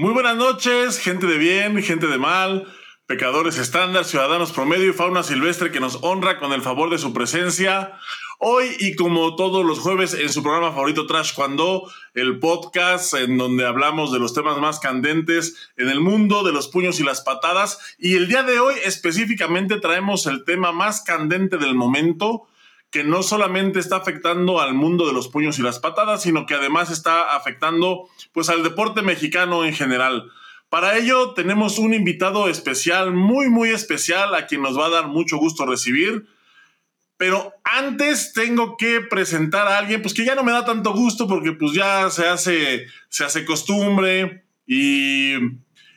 Muy buenas noches, gente de bien, gente de mal, pecadores estándar, ciudadanos promedio y fauna silvestre que nos honra con el favor de su presencia. Hoy y como todos los jueves en su programa favorito Trash Cuando, el podcast en donde hablamos de los temas más candentes en el mundo, de los puños y las patadas. Y el día de hoy específicamente traemos el tema más candente del momento, que no solamente está afectando al mundo de los puños y las patadas, sino que además está afectando pues al deporte mexicano en general. Para ello tenemos un invitado especial, muy muy especial, a quien nos va a dar mucho gusto recibir. Pero antes tengo que presentar a alguien, pues que ya no me da tanto gusto porque pues ya se hace, se hace costumbre y,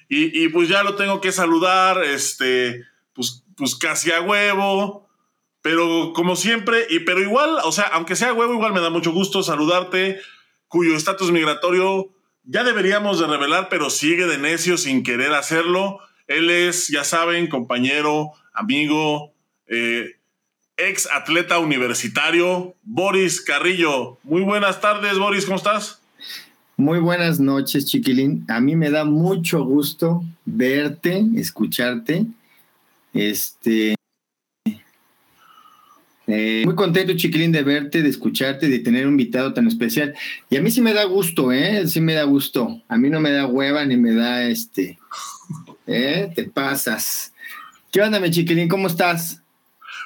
y, pues ya lo tengo que saludar, este, pues, pues casi a huevo. Pero como siempre, y pero igual, o sea, aunque sea huevo, igual me da mucho gusto saludarte, cuyo estatus migratorio ya deberíamos de revelar, pero sigue de necio sin querer hacerlo. Él es, ya saben, compañero, amigo, eh, ex atleta universitario, Boris Carrillo. Muy buenas tardes, Boris, ¿cómo estás? Muy buenas noches, chiquilín. A mí me da mucho gusto verte, escucharte. Este, eh, muy contento, chiquilín, de verte, de escucharte, de tener un invitado tan especial. Y a mí sí me da gusto, ¿eh? Sí me da gusto. A mí no me da hueva ni me da este. ¿Eh? Te pasas. ¿Qué onda, mi chiquilín? ¿Cómo estás?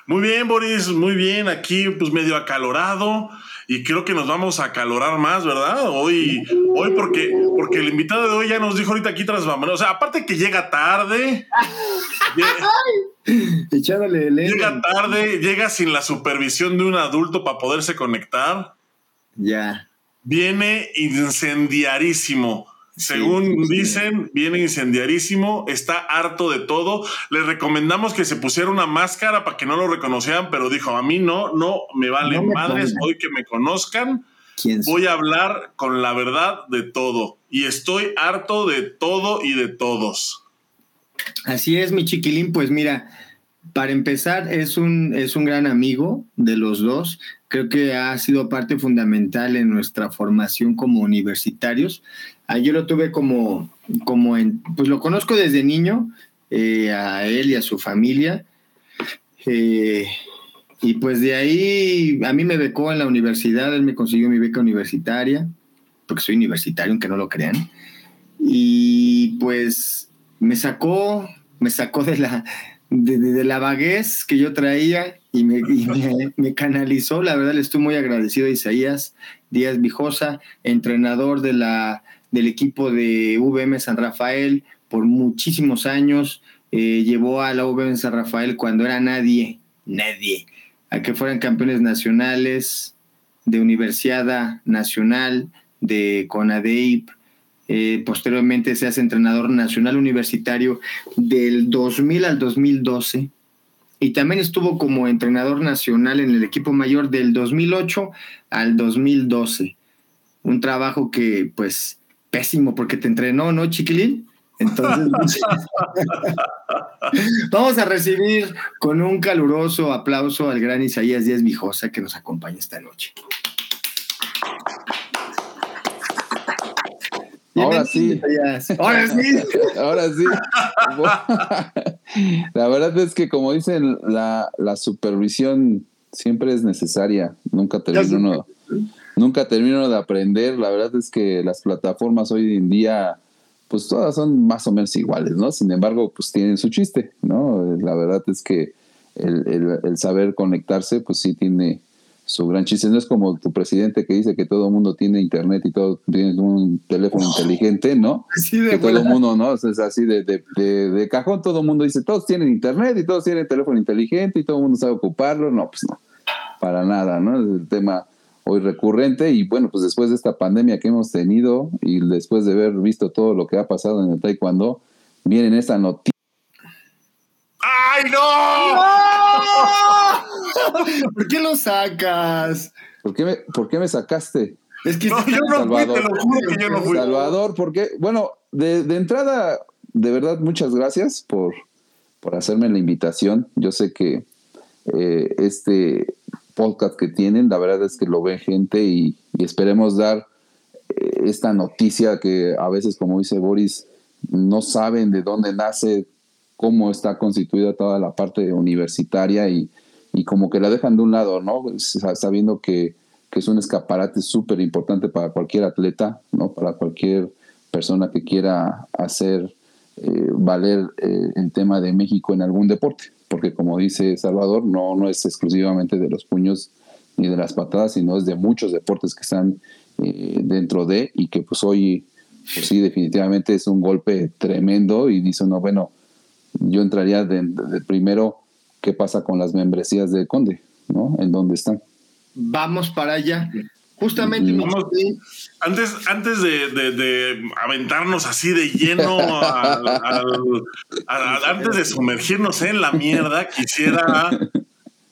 Muy bien, Boris, muy bien. Aquí, pues medio acalorado. Y creo que nos vamos a acalorar más, ¿verdad? Hoy, hoy porque, porque el invitado de hoy ya nos dijo ahorita aquí tras O sea, aparte que llega tarde. Echándole Llega tarde, llega sin la supervisión de un adulto para poderse conectar. Ya. Viene incendiarísimo. Según dicen, viene incendiarísimo, está harto de todo. Le recomendamos que se pusiera una máscara para que no lo reconocieran, pero dijo, a mí no, no me vale madres, hoy que me conozcan, voy a hablar con la verdad de todo. Y estoy harto de todo y de todos. Así es, mi chiquilín, pues mira, para empezar, es un, es un gran amigo de los dos. Creo que ha sido parte fundamental en nuestra formación como universitarios. Ah, yo lo tuve como, como en, pues lo conozco desde niño, eh, a él y a su familia. Eh, y pues de ahí a mí me becó en la universidad, él me consiguió mi beca universitaria, porque soy universitario, aunque no lo crean. Y pues me sacó, me sacó de la, de, la vaguez que yo traía y, me, me, canalizó. La verdad, le estoy muy agradecido a Isaías Díaz Vijosa, entrenador de la, del equipo de VM San Rafael por muchísimos años. Eh, llevó a la VM San Rafael cuando era nadie, nadie, a que fueran campeones nacionales, de Universidad Nacional, de CONADEIP, eh, posteriormente se hace entrenador nacional universitario del 2000 al 2012 y también estuvo como entrenador nacional en el equipo mayor del 2008 al 2012. Un trabajo que pues pésimo porque te entrenó, ¿no, chiquilín? Entonces, vamos a recibir con un caluroso aplauso al gran Isaías Díaz Vijosa que nos acompaña esta noche. Ahora sí. Ahora sí. Ahora sí. la verdad es que, como dicen, la, supervisión siempre es necesaria. Nunca termino, nunca termino de aprender. La verdad es que las plataformas hoy en día, pues todas son más o menos iguales, ¿no? Sin embargo, pues tienen su chiste, ¿no? La verdad es que el, el saber conectarse, pues sí tiene su gran chiste. No es como tu presidente que dice que todo el mundo tiene internet y todo tiene un teléfono inteligente, ¿no? que todo el mundo, ¿no? es así de, de, cajón, todo el mundo dice, todos tienen internet y todos tienen teléfono inteligente y todo el mundo sabe ocuparlo. No, pues no, para nada, ¿no? Es el tema hoy recurrente y bueno, pues después de esta pandemia que hemos tenido y después de haber visto todo lo que ha pasado en el taekwondo, vienen esta noticia. ¡Ay, no! ¿Por qué lo sacas? ¿Por qué me, por qué me sacaste? Es que no, yo no Salvador. fui, te lo juro que yo no fui. Salvador, porque, bueno, de, de, entrada, de verdad, muchas gracias por, por hacerme la invitación. Yo sé que eh, este podcast que tienen, la verdad es que lo ve gente y, y esperemos dar esta noticia que a veces, como dice Boris, no saben de dónde nace, cómo está constituida toda la parte universitaria y, y como que la dejan de un lado, ¿no? Sabiendo que, que es un escaparate súper importante para cualquier atleta, ¿no? Para cualquier persona que quiera hacer eh, valer eh, el tema de México en algún deporte, porque como dice Salvador, no, no es exclusivamente de los puños ni de las patadas, sino es de muchos deportes que están eh, dentro de y que pues hoy, pues sí, definitivamente es un golpe tremendo y dice uno, bueno, yo entraría de, primero qué pasa con las membresías de Conde, ¿no? En dónde están. Vamos para allá. Justamente. antes antes de, aventarnos así de lleno, antes de sumergirnos en la mierda, quisiera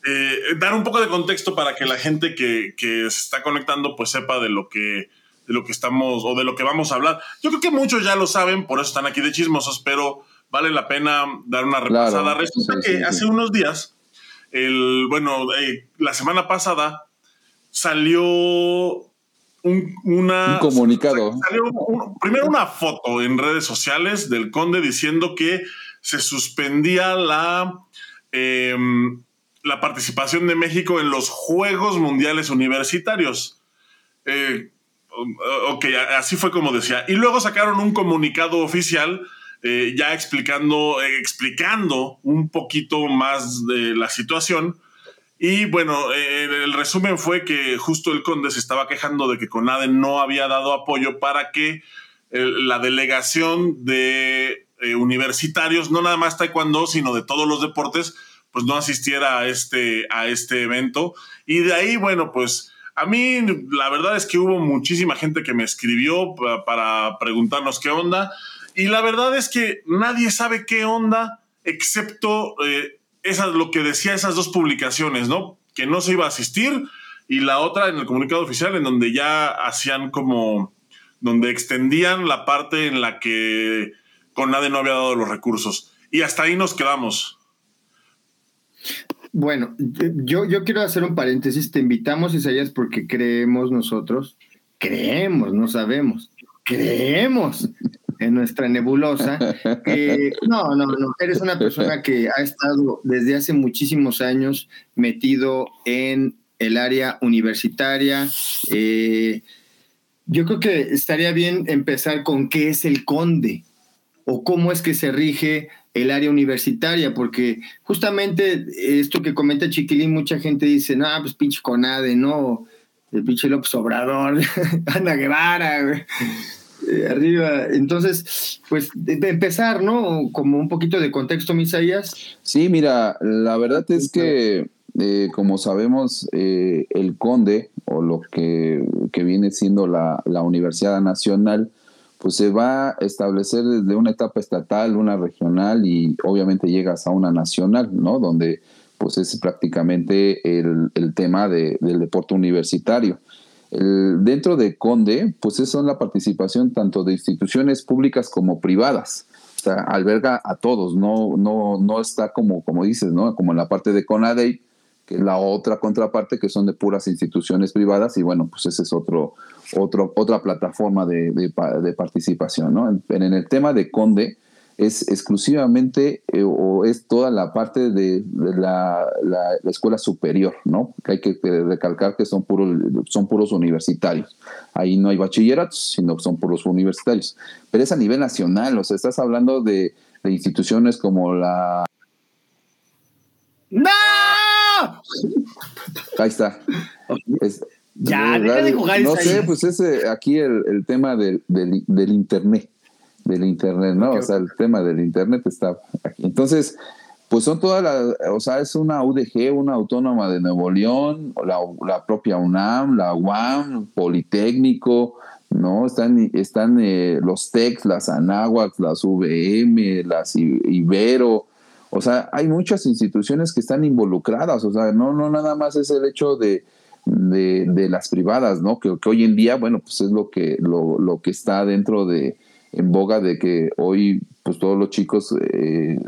eh, dar un poco de contexto para que la gente que, que, se está conectando pues sepa de lo que de lo que estamos o de lo que vamos a hablar. Yo creo que muchos ya lo saben, por eso están aquí de chismosos, pero vale la pena dar una repasada. Resulta que hace unos días, el, bueno, eh, la semana pasada salió un, una, comunicado. Salió primero una foto en redes sociales del conde diciendo que se suspendía la, em, la participación de México en los Juegos Mundiales Universitarios. Eh, ok, así fue como decía. Y luego sacaron un comunicado oficial eh, ya explicando, eh, explicando un poquito más de la situación. Y bueno, eh, el resumen fue que justo el conde se estaba quejando de que CONADE no había dado apoyo para que la delegación de universitarios, no nada más taekwondo, sino de todos los deportes, pues no asistiera a este, a este evento. Y de ahí, bueno, pues a mí la verdad es que hubo muchísima gente que me escribió para preguntarnos qué onda. Y la verdad es que nadie sabe qué onda, excepto eh, lo que decía esas dos publicaciones, ¿no? Que no se iba a asistir y la otra en el comunicado oficial en donde ya hacían como, donde extendían la parte en la que con nadie no había dado los recursos. Y hasta ahí nos quedamos. Bueno, yo, yo quiero hacer un paréntesis. Te invitamos, Isaías, porque creemos nosotros, creemos, no sabemos, creemos en nuestra nebulosa. no, no, no, eres una persona que ha estado desde hace muchísimos años metido en el área universitaria. Eh, yo creo que estaría bien empezar con qué es el conde o cómo es que se rige el área universitaria, porque justamente esto que comenta Chiquilín, mucha gente dice, no, pues pinche Conade, no, el pinche López Obrador, Ana Guevara, eh, arriba. Entonces, pues de, empezar, ¿no? Como un poquito de contexto, Misaías. Sí, mira, la verdad es que, eh, como sabemos, eh, el Conde, o lo que, viene siendo la, la, Universidad Nacional, pues se va a establecer desde una etapa estatal, una regional y obviamente llegas a una nacional, ¿no? Donde pues es prácticamente el, el tema de, del deporte universitario dentro de Conde, pues es la participación tanto de instituciones públicas como privadas. O sea, alberga a todos, no, no, no está como, como dices, ¿no? Como en la parte de CONADEI, que es la otra contraparte, que son de puras instituciones privadas, y bueno, pues ese es otro, otro, otra plataforma de, de, participación, ¿no? En, en, el tema de Conde, es exclusivamente eh, o es toda la parte de, la, escuela superior, ¿no? Que hay que recalcar que son puros, son puros universitarios. Ahí no hay bachilleratos, sino que son puros universitarios. Pero es a nivel nacional, o sea, estás hablando de, instituciones como la... ¡No! Ahí está. ya, deja de jugar No sé, pues ese, aquí el, el tema del, del Internet del Internet, ¿no? O sea, el tema del Internet está aquí. Entonces, pues son todas las, o sea, es una UDG, una autónoma de Nuevo León, la, la propia UNAM, la UAM, Politécnico, ¿no? Están, están eh, los TECs, las ANAHUAC, las VM, las Ibero, o sea, hay muchas instituciones que están involucradas, o sea, no, no nada más es el hecho de, de, las privadas, ¿no? Que, que, hoy en día, bueno, pues es lo que, lo, lo que está dentro de, en boga de que hoy pues todos los chicos eh,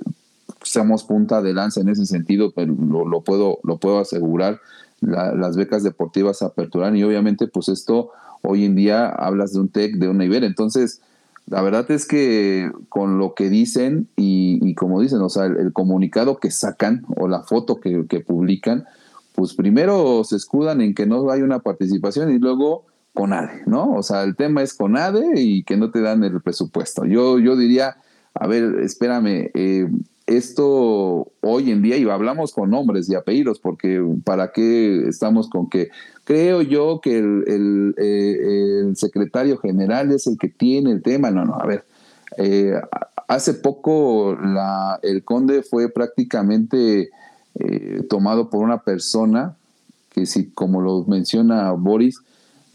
seamos punta de lanza en ese sentido, pero lo, puedo, lo puedo asegurar. las becas deportivas aperturan y obviamente pues esto hoy en día hablas de un TEC, de un nivel. Entonces, la verdad es que con lo que dicen y, como dicen, o sea, el, comunicado que sacan o la foto que, que, publican, pues primero se escudan en que no hay una participación y luego con ADE, ¿no? O sea, el tema es con ADE y que no te dan el presupuesto. Yo, yo diría, a ver, espérame, eh, esto hoy en día, y hablamos con nombres y apellidos, porque para qué estamos con que creo yo que el, eh, secretario general es el que tiene el tema. No, no, a ver, eh, hace poco el conde fue prácticamente tomado por una persona que, si, como lo menciona Boris,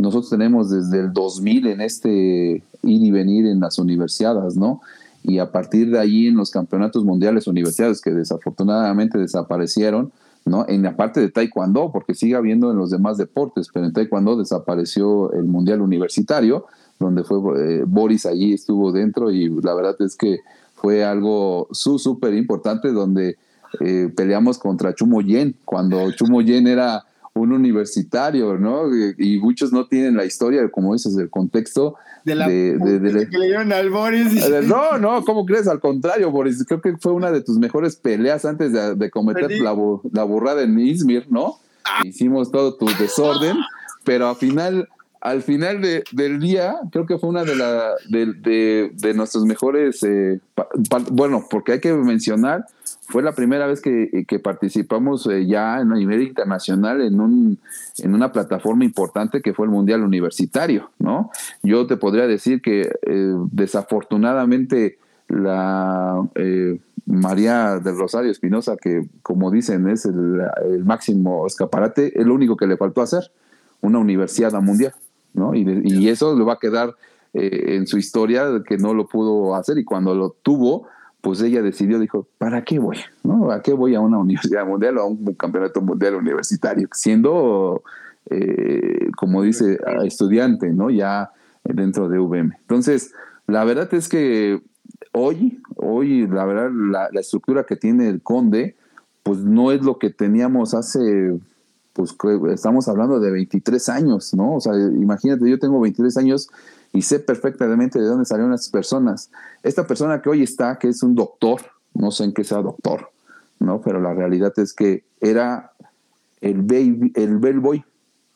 nosotros tenemos desde el 2000 en este ir y venir en las universidades, ¿no? y a partir de ahí en los campeonatos mundiales universitarios que desafortunadamente desaparecieron, ¿no? En la parte de taekwondo, porque sigue habiendo en los demás deportes, pero en taekwondo desapareció el mundial universitario, donde fue eh, Boris allí estuvo dentro y la verdad es que fue algo súper importante donde eh, peleamos contra Chumo Yen, cuando Chumo Yen era un universitario, ¿no? Y muchos no tienen la historia, como dices, el contexto de la de, que le dieron al Boris. No, no, ¿cómo crees? Al contrario, Boris, creo que fue una de tus mejores peleas antes de, cometer la, la, burrada en Izmir, ¿no? Ah. Hicimos todo tu desorden, pero al final al final de, del día, creo que fue una de, la, de, de, nuestros mejores, eh, bueno, porque hay que mencionar, fue la primera vez que, que participamos eh, ya en a nivel internacional en, un, en una plataforma importante que fue el Mundial Universitario, ¿no? Yo te podría decir que eh, desafortunadamente la María del Rosario Espinosa, que como dicen es el, el máximo escaparate, es lo único que le faltó hacer, una universidad mundial. ¿no? Y, eso le va a quedar eh, en su historia que no lo pudo hacer y cuando lo tuvo, pues ella decidió, dijo, ¿para qué voy? ¿No? ¿A qué voy a una universidad mundial o a un campeonato mundial universitario? Siendo, eh, como dice, estudiante, ¿no? Ya dentro de UVM. Entonces, la verdad es que hoy, hoy, la verdad, la estructura que tiene el Conde, pues no es lo que teníamos hace pues estamos hablando de 23 años, ¿no? O sea, imagínate, yo tengo 23 años y sé perfectamente de dónde salieron las personas. Esta persona que hoy está, que es un doctor, no sé en qué sea doctor, ¿no? Pero la realidad es que era el, baby, el bellboy,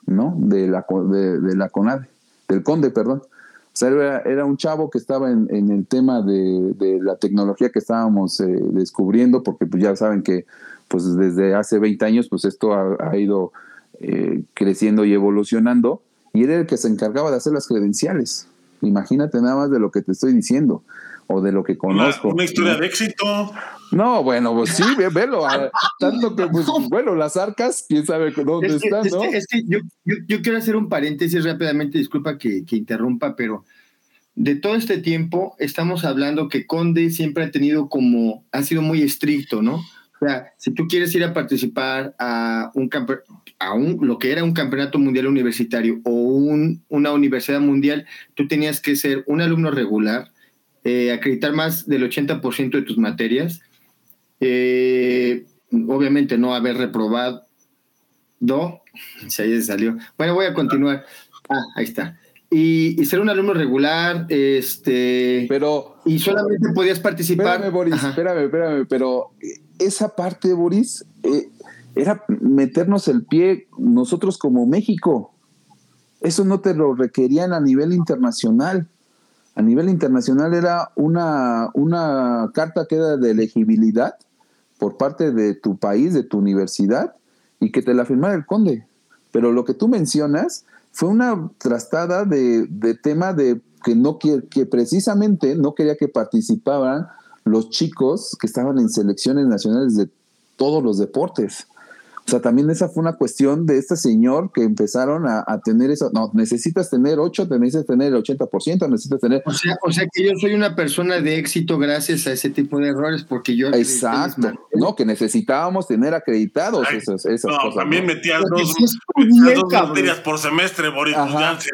¿no? De la, de, la CONADE, del conde, perdón. O sea, era, un chavo que estaba en, el tema de, la tecnología que estábamos eh, descubriendo, porque pues ya saben que pues desde hace 20 años, pues esto ha, ido eh, creciendo y evolucionando, y era el que se encargaba de hacer las credenciales. Imagínate nada más de lo que te estoy diciendo, o de lo que conozco. Una, historia de éxito. No, bueno, pues sí, velo. tanto que, pues, bueno, las arcas, quién sabe dónde están, ¿no? Es que, yo, yo, quiero hacer un paréntesis rápidamente, disculpa que, que interrumpa, pero de todo este tiempo estamos hablando que Conde siempre ha tenido como, ha sido muy estricto, ¿no? O sea, si tú quieres ir a participar a un, a un lo que era un campeonato mundial universitario o un, una universidad mundial, tú tenías que ser un alumno regular, eh, acreditar más del 80% de tus materias, eh, obviamente no haber reprobado, si ahí salió. Bueno, voy a continuar. Ah, ahí está. Y, ser un alumno regular, este. Pero. Y solamente podías participar. Espérame, Boris, espérame, espérame, pero esa parte, Boris, eh, era meternos el pie nosotros como México. Eso no te lo requerían a nivel internacional. A nivel internacional era una, una carta que era de elegibilidad por parte de tu país, de tu universidad, y que te la firmara el conde. Pero lo que tú mencionas fue una trastada de, de tema de que, no, que precisamente no quería que participaran los chicos que estaban en selecciones nacionales de todos los deportes. O sea, también esa fue una cuestión de este señor que empezaron a, tener eso. No, necesitas tener 8, necesitas tener el 80%, necesitas tener. O sea, o sea que yo soy una persona de éxito gracias a ese tipo de errores, porque yo. Exacto. No, que necesitábamos tener acreditados esas, esas no, cosas. También metías dos, dos materias por semestre, Boris. Ajá.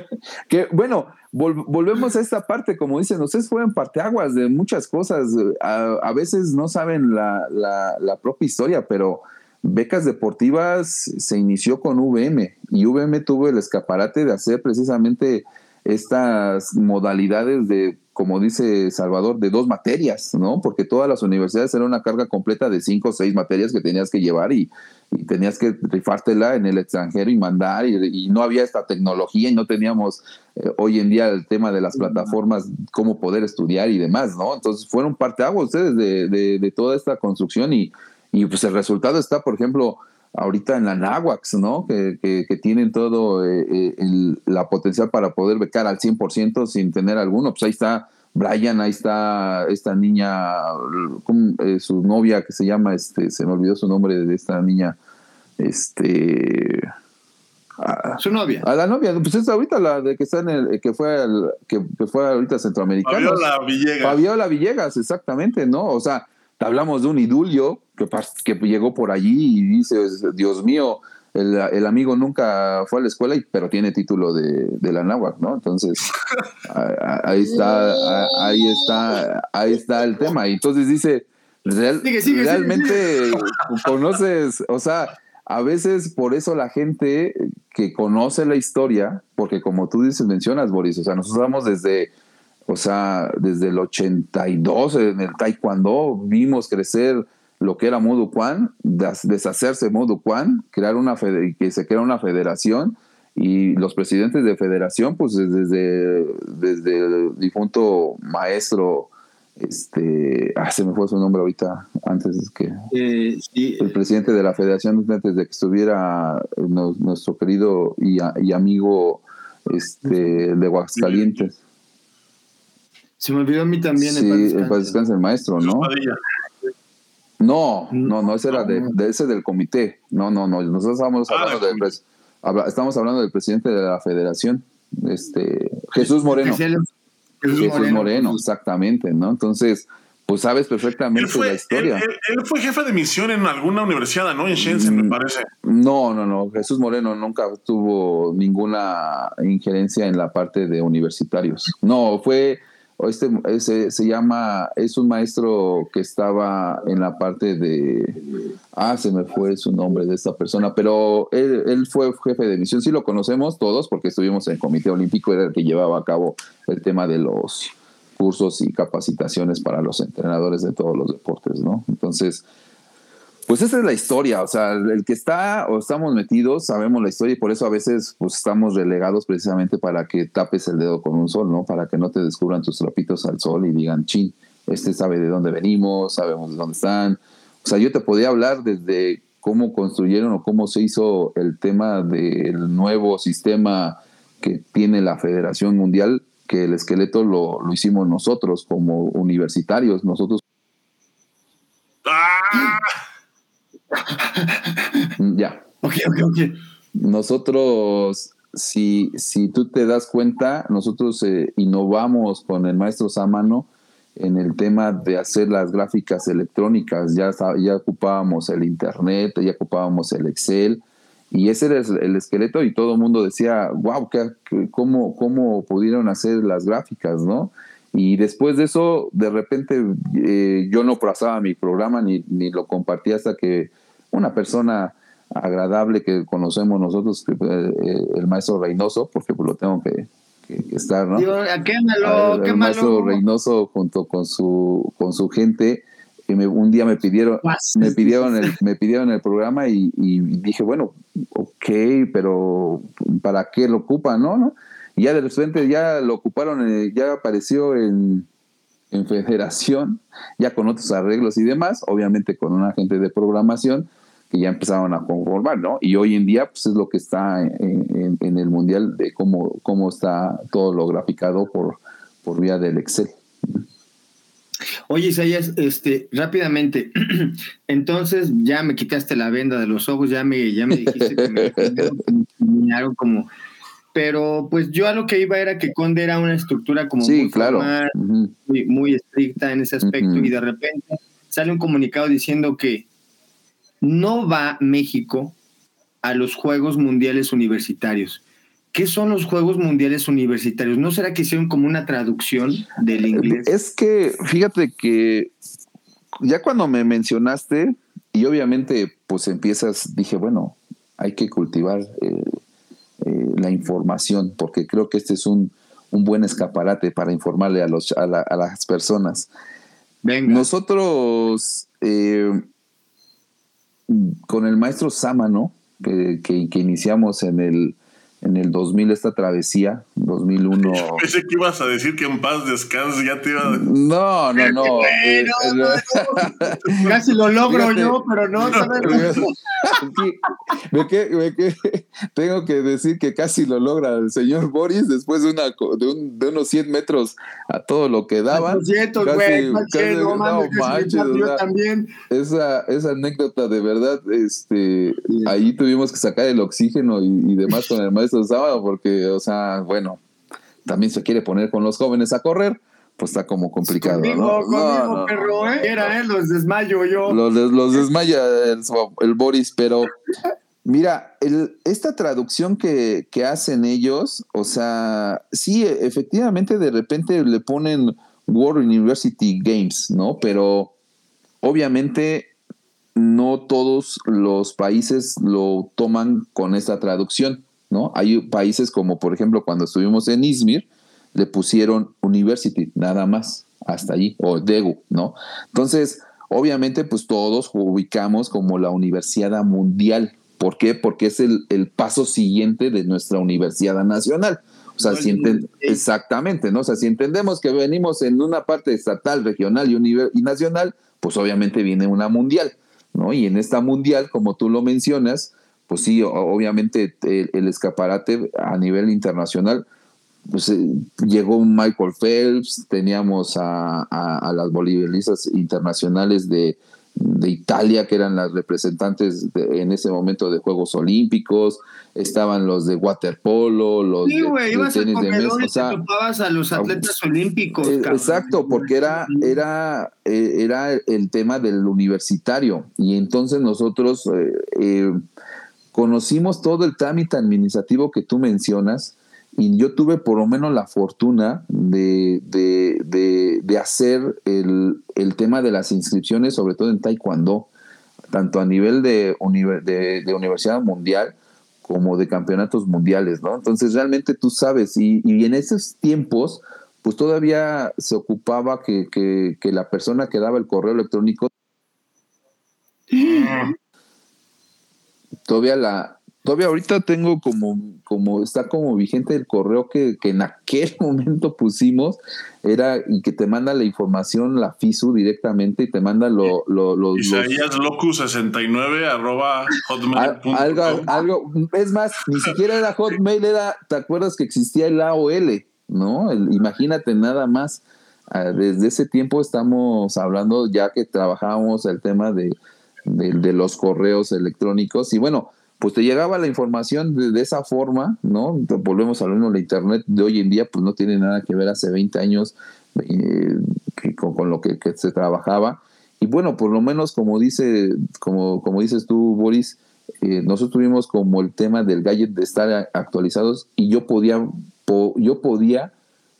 que bueno, volvemos a esta parte, como dicen, ustedes fueron parteaguas de muchas cosas. A, veces no saben la, propia historia, pero becas deportivas se inició con VM y VM tuvo el escaparate de hacer precisamente estas modalidades de, como dice Salvador, de dos materias, ¿no? Porque todas las universidades eran una carga completa de cinco o seis materias que tenías que llevar y, tenías que rifártela en el extranjero y mandar y, no había esta tecnología y no teníamos eh, hoy en día el tema de las plataformas, cómo poder estudiar y demás, ¿no? Entonces fueron parte agua ustedes de, de, toda esta construcción y, y pues el resultado está, por ejemplo, ahorita en la NAWAX, ¿no? Que, que, tienen todo eh, eh, la potencial para poder becar al 100% sin tener alguno. Pues ahí está Brian, ahí está esta niña, eh, su novia que se llama, este, se me olvidó su nombre de esta niña, este... su novia. A la novia, pues es ahorita la de que está en el, que fue que, fue ahorita centroamericana. Fabiola Villegas. Fabiola Villegas, exactamente, ¿no? O sea, hablamos de un idulio que, que llegó por allí y dice, Dios mío, el, amigo nunca fue a la escuela, pero tiene título de, de la náhuatl, ¿no? Entonces, ahí está, ahí está, ahí está el tema. Y entonces dice, realmente conoces, o sea, a veces por eso la gente que conoce la historia, porque como tú dices, mencionas, Boris, o sea, nosotros vamos desde o sea, desde el 82 en el taekwondo vimos crecer lo que era Modo Kwan, deshacerse de Modo Kwan, crear una que se crea una federación y los presidentes de federación, pues desde, desde el difunto maestro, este, ah, se me fue su nombre ahorita, antes que eh, el presidente de la federación, antes de que estuviera nuestro querido y, y amigo este, de Aguascalientes. Se me olvidó a mí también. Sí, el descanse el maestro, ¿no? No, no, no, ese era de, ese del comité. No, no, no. Nosotros estábamos ah, hablando del estamos hablando del presidente de la federación, este Jesús Moreno. Jesús, Moreno, exactamente, ¿no? Entonces, pues sabes perfectamente la historia. Él, fue jefe de misión en alguna universidad, ¿no? En Shenzhen, me mm, parece. No, no, no. Jesús Moreno nunca tuvo ninguna injerencia en la parte de universitarios. No, fue este ese, se llama, es un maestro que estaba en la parte de, ah, se me fue su nombre de esta persona, pero él, él fue jefe de misión, sí lo conocemos todos porque estuvimos en el Comité Olímpico, era el que llevaba a cabo el tema de los cursos y capacitaciones para los entrenadores de todos los deportes, ¿no? Entonces, pues esa es la historia, o sea, el que está o estamos metidos, sabemos la historia y por eso a veces pues estamos relegados precisamente para que tapes el dedo con un sol, ¿no? Para que no te descubran tus trapitos al sol y digan, chin, este sabe de dónde venimos, sabemos de dónde están. O sea, yo te podía hablar desde cómo construyeron o cómo se hizo el tema del nuevo sistema que tiene la Federación Mundial, que el esqueleto lo, lo hicimos nosotros como universitarios, nosotros. ¡Ah! ya. Ok, ok, ok. Nosotros, si, si tú te das cuenta, nosotros eh, innovamos con el maestro Samano en el tema de hacer las gráficas electrónicas. Ya, ya ocupábamos el Internet, ya ocupábamos el Excel. Y ese era el esqueleto y todo el mundo decía, wow, ¿qué, cómo, ¿cómo pudieron hacer las gráficas, no? Y después de eso, de repente, eh, yo no pasaba mi programa ni, ni lo compartía hasta que una persona agradable que conocemos nosotros, que, eh, el maestro Reynoso, porque pues lo tengo que, estar, ¿no? el, maestro Reynoso junto con su, con su gente, que me, un día me pidieron, me pidieron el, me pidieron el programa y, dije, bueno, ok, pero ¿para qué lo ocupan, no? Y ya de repente ya lo ocuparon, eh, ya apareció en, en federación, ya con otros arreglos y demás, obviamente con un agente de programación, que ya empezaron a conformar, ¿no? Y hoy en día, pues es lo que está en, el mundial de cómo, cómo está todo lo graficado por, por vía del Excel. Oye, Isaías, este, rápidamente, entonces ya me quitaste la venda de los ojos, ya me, ya me dijiste que me, como, pero pues yo a lo que iba era que Conde era una estructura como muy claro. muy, estricta en ese aspecto, y de repente sale un comunicado diciendo que no va México a los Juegos Mundiales Universitarios. ¿Qué son los Juegos Mundiales Universitarios? ¿No será que hicieron como una traducción del inglés? Es que, fíjate que ya cuando me mencionaste, y obviamente pues empiezas, dije, bueno, hay que cultivar eh, eh, la información, porque creo que este es un, un buen escaparate para informarle a, los, a, las personas. Venga. Nosotros... Eh, con el maestro Sámano, que, que, que iniciamos en el, en el 2000 esta travesía, 2001. Pensé que ibas a decir que en paz descanse, ya te iba a... No, no, no. Eh, no. Casi lo logro yo, pero no. no. Que, me que, tengo que decir que casi lo logra el señor Boris después de, una, de, un, de unos 100 metros a todo lo que daban. No. Esa, esa anécdota de verdad, este, ahí tuvimos que sacar el oxígeno y, y demás con el maestro sábado, porque, o sea, bueno, también se quiere poner con los jóvenes a correr, pues está como complicado. Conmigo, ¿no? conmigo, no, perro, ¿eh? Era, ¿eh? Los desmayo yo. Los, los desmaya el, Boris, pero mira, el, esta traducción que, que hacen ellos, o sea, sí, e, efectivamente de repente le ponen World University Games, ¿no? Pero obviamente no todos los países lo toman con esta traducción. ¿no? Hay países como, por ejemplo, cuando estuvimos en Izmir, le pusieron University, nada más, hasta allí, o Degu, ¿no? Entonces, obviamente, pues todos ubicamos como la Universidad Mundial. ¿Por qué? Porque es el, el paso siguiente de nuestra Universidad Nacional. O sea, si exactamente, ¿no? O sea, si entendemos que venimos en una parte estatal, regional y, y nacional, pues obviamente viene una mundial, ¿no? Y en esta mundial, como tú lo mencionas, pues sí, obviamente el, el escaparate a nivel internacional, pues eh, llegó un Michael Phelps, teníamos a, las bolivianistas internacionales de, de Italia, que eran las representantes de, en ese momento de Juegos Olímpicos, estaban los de waterpolo, los de, wey, tenis de mesa, topabas a los atletas olímpicos. Eh, exacto, porque era, era, eh, era el tema del universitario, y entonces nosotros conocimos todo el trámite administrativo que tú mencionas y yo tuve por lo menos la fortuna de, de, de, hacer el, el, tema de las inscripciones, sobre todo en Taekwondo, tanto a nivel de, Universidad Mundial como de campeonatos mundiales, ¿no? Entonces realmente tú sabes, y, en esos tiempos, pues todavía se ocupaba que, que la persona que daba el correo electrónico mm todavía la, todavía ahorita tengo como, como está como vigente el correo que, que, en aquel momento pusimos, era y que te manda la información, la FISU directamente y te manda lo, lo, lo Isaías Locu 69 arroba hotmail.com. Algo, algo, es más, ni siquiera era hotmail, era, ¿te acuerdas que existía el AOL? ¿No? El, imagínate nada más. Ah, desde ese tiempo estamos hablando, ya que trabajábamos el tema de, de, de, los correos electrónicos. Y bueno, pues te llegaba la información de, esa forma, ¿no? Volvemos al mismo, la Internet de hoy en día pues no tiene nada que ver hace 20 años eh, con, con, lo que, se trabajaba. Y bueno, por lo menos como, dice, como, como dices tú, Boris, eh, nosotros tuvimos como el tema del gadget de estar actualizados y yo podía, yo podía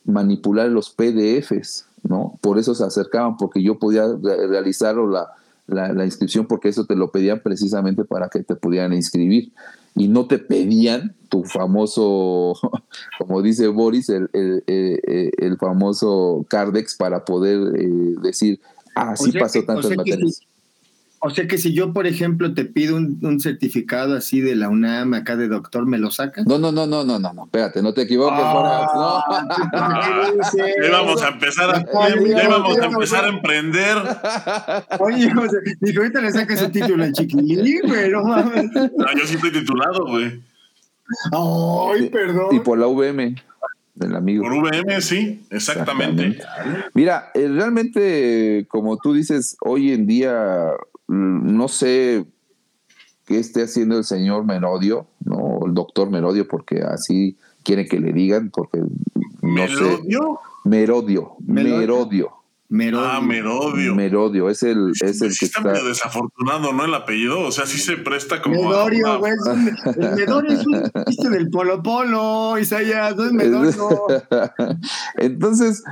manipular los PDFs, ¿no? Por eso se acercaban, porque yo podía realizar o la, la, la, inscripción porque eso te lo pedían precisamente para que te pudieran inscribir y no te pedían tu famoso, como dice Boris, el, el, famoso Cardex para poder eh, decir, ah, sí pasó tantas materias. O sea que si yo, por ejemplo, te pido un, un, certificado así de la UNAM acá de doctor, ¿me lo sacas? No, no, no, no, no, no, no, espérate, no te equivoques. Ah, no. A empezar a, ya íbamos a, empezar a emprender. Oye, o sea, ahorita le sacas el título al chiquilín, güey, no mames. Yo sí estoy titulado, güey. Ay, perdón. Y por la VM del amigo. Por VM, sí, exactamente. Mira, eh, realmente, como tú dices, hoy en día Mm, no sé qué esté haciendo el señor Merodio, ¿no? El doctor Merodio, porque así quiere que le digan, porque no ¿Merodio? sé. Merodio, Merodio. Merodio. Ah, Merodio. Merodio, es el, es el que está. Medio desafortunado, ¿no? El apellido, o sea, sí se presta como. Medorio, güey. El Medorio es un chiste del Polo Polo, Isaías, es Medorio. Entonces,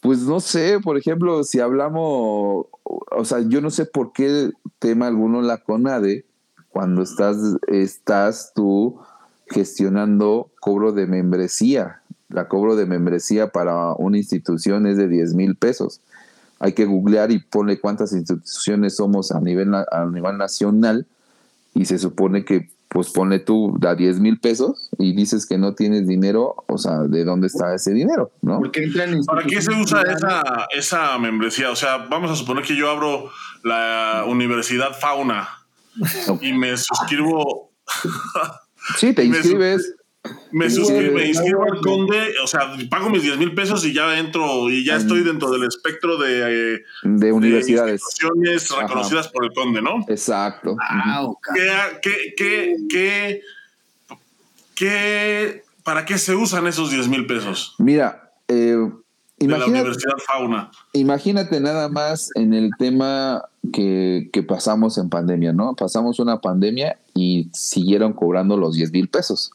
pues no sé, por ejemplo, si hablamos o sea, yo no sé por qué tema alguno la CONADE, cuando estás, estás tú gestionando cobro de membresía, la cobro de membresía para una institución es de 10 mil pesos. Hay que googlear y ponle cuántas instituciones somos a nivel, a nivel nacional y se supone que pues ponle tú a 10 mil pesos y dices que no tienes dinero, o sea, ¿de dónde está ese dinero? ¿no? ¿Para qué se usa esa, esa membresía? O sea, vamos a suponer que yo abro la Universidad Fauna y me suscribo. sí, te inscribes. Me, suscribo, me inscribo al Conde, o sea, pago mis 10 mil pesos y ya entro y ya estoy dentro del espectro de, de universidades reconocidas por el Conde, ¿no? Exacto. ¿Qué, qué, qué, qué, para qué se usan esos 10 mil pesos? Mira, eh, imagínate, la Universidad Fauna. Imagínate nada más en el tema que, que pasamos en pandemia, ¿no? Pasamos una pandemia y siguieron cobrando los 10 mil pesos.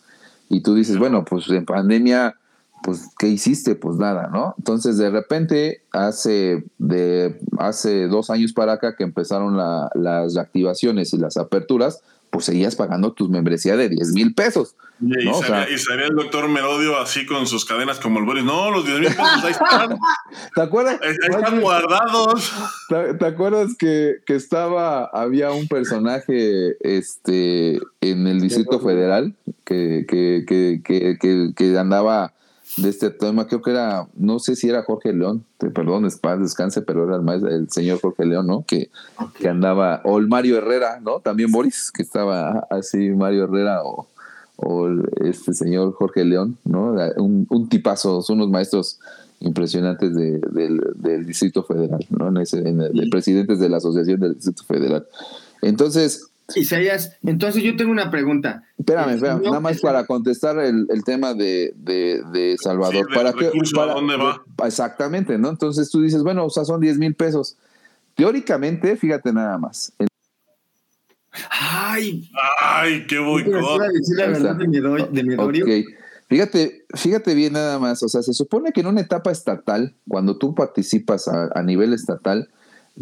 Y tú dices, bueno, pues en pandemia, pues, ¿qué hiciste? Pues nada, ¿no? Entonces, de repente, hace, de, hace dos años para acá que empezaron las reactivaciones y las aperturas, pues seguías pagando tus membresía de 10 mil pesos. Y, salía, el doctor Merodio así con sus cadenas como el Boris. No, los 10 mil pesos ahí están. ¿Te acuerdas? Ahí, están guardados. ¿Te, acuerdas que, que, estaba, había un personaje este, en el Distrito Federal que, que, que, que, andaba de este tema, creo que era, no sé si era Jorge León, perdón, paz, descanse, pero era el, el señor Jorge León, ¿no? Que, que andaba, o el Mario Herrera, ¿no? También Boris, que estaba así, Mario Herrera o, o este señor Jorge León, ¿no? Un, un tipazo, son unos maestros impresionantes de, del, Distrito Federal, ¿no? En ese, en de presidentes de la Asociación del Distrito Federal. Entonces, Isaías, entonces yo tengo una pregunta. Espérame, espérame nada más para contestar el, tema de, de, Salvador. ¿Para qué? Para, dónde va? Exactamente, ¿no? Entonces tú dices, bueno, o sea, son 10 mil pesos. Teóricamente, fíjate nada más. Ay, ay, qué boicot. De Fíjate, fíjate bien nada más. O sea, se supone que en una etapa estatal, cuando tú participas a, a nivel estatal,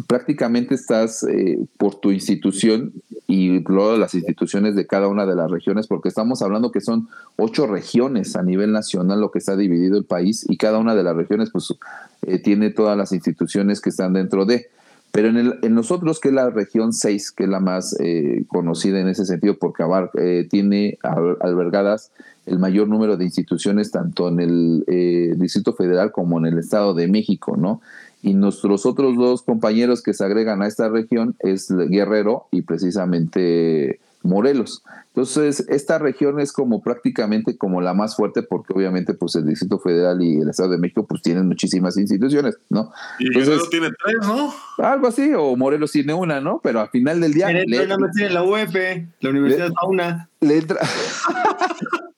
prácticamente estás eh, por tu institución y luego las instituciones de cada una de las regiones, porque estamos hablando que son ocho regiones a nivel nacional lo que está dividido el país y cada una de las regiones pues eh, tiene todas las instituciones que están dentro de. Pero en, el, en nosotros, que es la región 6, que es la más eh, conocida en ese sentido, porque tiene albergadas el mayor número de instituciones tanto en el Distrito Federal como en el Estado de México, ¿no? Y nuestros otros dos compañeros que se agregan a esta región es Guerrero y precisamente Morelos. Entonces, esta región es como prácticamente como la más fuerte porque obviamente pues el Distrito Federal y el Estado de México pues tienen muchísimas instituciones, ¿no? Y Guerrero tiene tres, ¿no? Algo así, o Morelos tiene una, ¿no? Pero al final del día... Le, no tiene la UEP, la Universidad de Fauna. Le entra...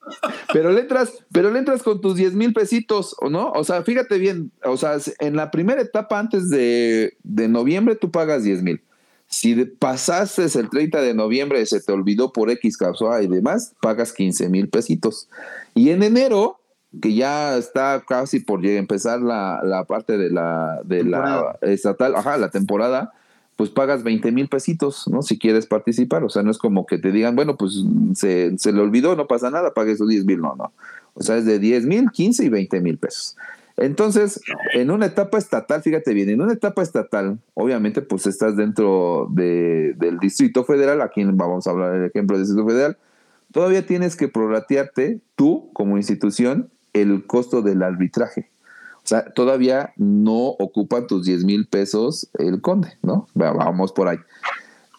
pero le entras, pero le entras con tus 10 mil pesitos, ¿o no? O sea, fíjate bien, o sea, en la primera etapa antes de, noviembre tú pagas 10 mil. Si pasaste el 30 de noviembre, se te olvidó por X causa y demás, pagas 15 mil pesitos. Y en enero, que ya está casi por empezar la, la parte de la, de la estatal, ajá, la temporada, pues pagas 20 mil pesitos, ¿no? Si quieres participar, o sea, no es como que te digan, bueno, pues se, se le olvidó, no pasa nada, pague esos 10 mil, no, no. O sea, es de 10 mil, 15 y 20 mil pesos. Entonces, en una etapa estatal, fíjate bien, en una etapa estatal, obviamente, pues estás dentro de, del Distrito Federal, aquí vamos a hablar del ejemplo del Distrito Federal, todavía tienes que prorratearte tú, como institución, el costo del arbitraje. O sea, todavía no ocupan tus 10 mil pesos el conde, ¿no? Vamos por ahí.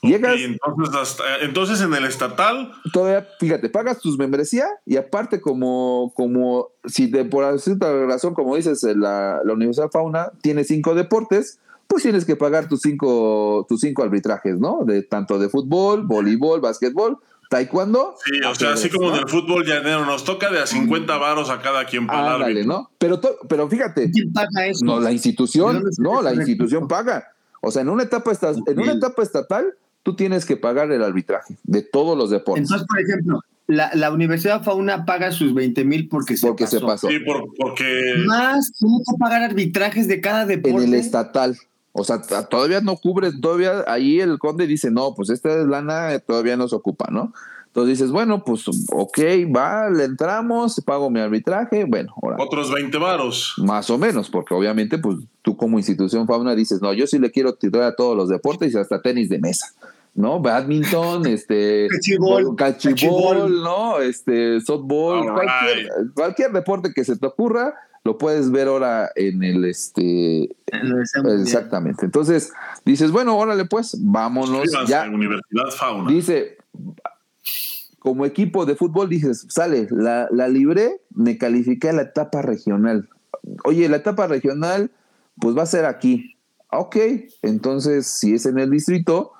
Llegas. entonces, entonces en el estatal. Todavía, fíjate, pagas tus membresía y aparte, como, como si de, por cierta razón, como dices, la, la Universidad Fauna tiene cinco deportes, pues tienes que pagar tus cinco, tus cinco arbitrajes, ¿no? De tanto de fútbol, voleibol, básquetbol, taekwondo. Sí, o sea, así como en el fútbol llanero nos toca de a 50 varos a cada quien para Ándale, ¿no? Pero, pero fíjate. ¿Quién paga eso? No, la institución, no, la institución paga. O sea, en una etapa en una etapa estatal, tú tienes que pagar el arbitraje de todos los deportes. Entonces, por ejemplo, la, la Universidad Fauna paga sus 20 mil porque, se, pasó. Sí, porque... Más, ¿cómo que pagar arbitrajes de cada deporte? En el estatal. O sea, todavía no cubre, todavía ahí el conde dice, no, pues esta lana todavía no se ocupa, ¿no? Entonces dices, bueno, pues ok, va, le entramos, pago mi arbitraje, bueno. Ahora, Otros 20 varos. Más o menos, porque obviamente, pues tú como institución fauna dices, no, yo sí le quiero tirar a todos los deportes y hasta tenis de mesa. ¿no? Badminton, este, cachibol, ¿no? Este, softball, cualquier, cualquier, deporte que se te ocurra, lo puedes ver ahora en el, este, exactamente. Entonces, dices, bueno, órale pues, vámonos. ya. Universidad Fauna. Dice, como equipo de fútbol, dices, sale, la, la libré, me califiqué a la etapa regional. Oye, la etapa regional, pues va a ser aquí. Ok, entonces, si es en el distrito,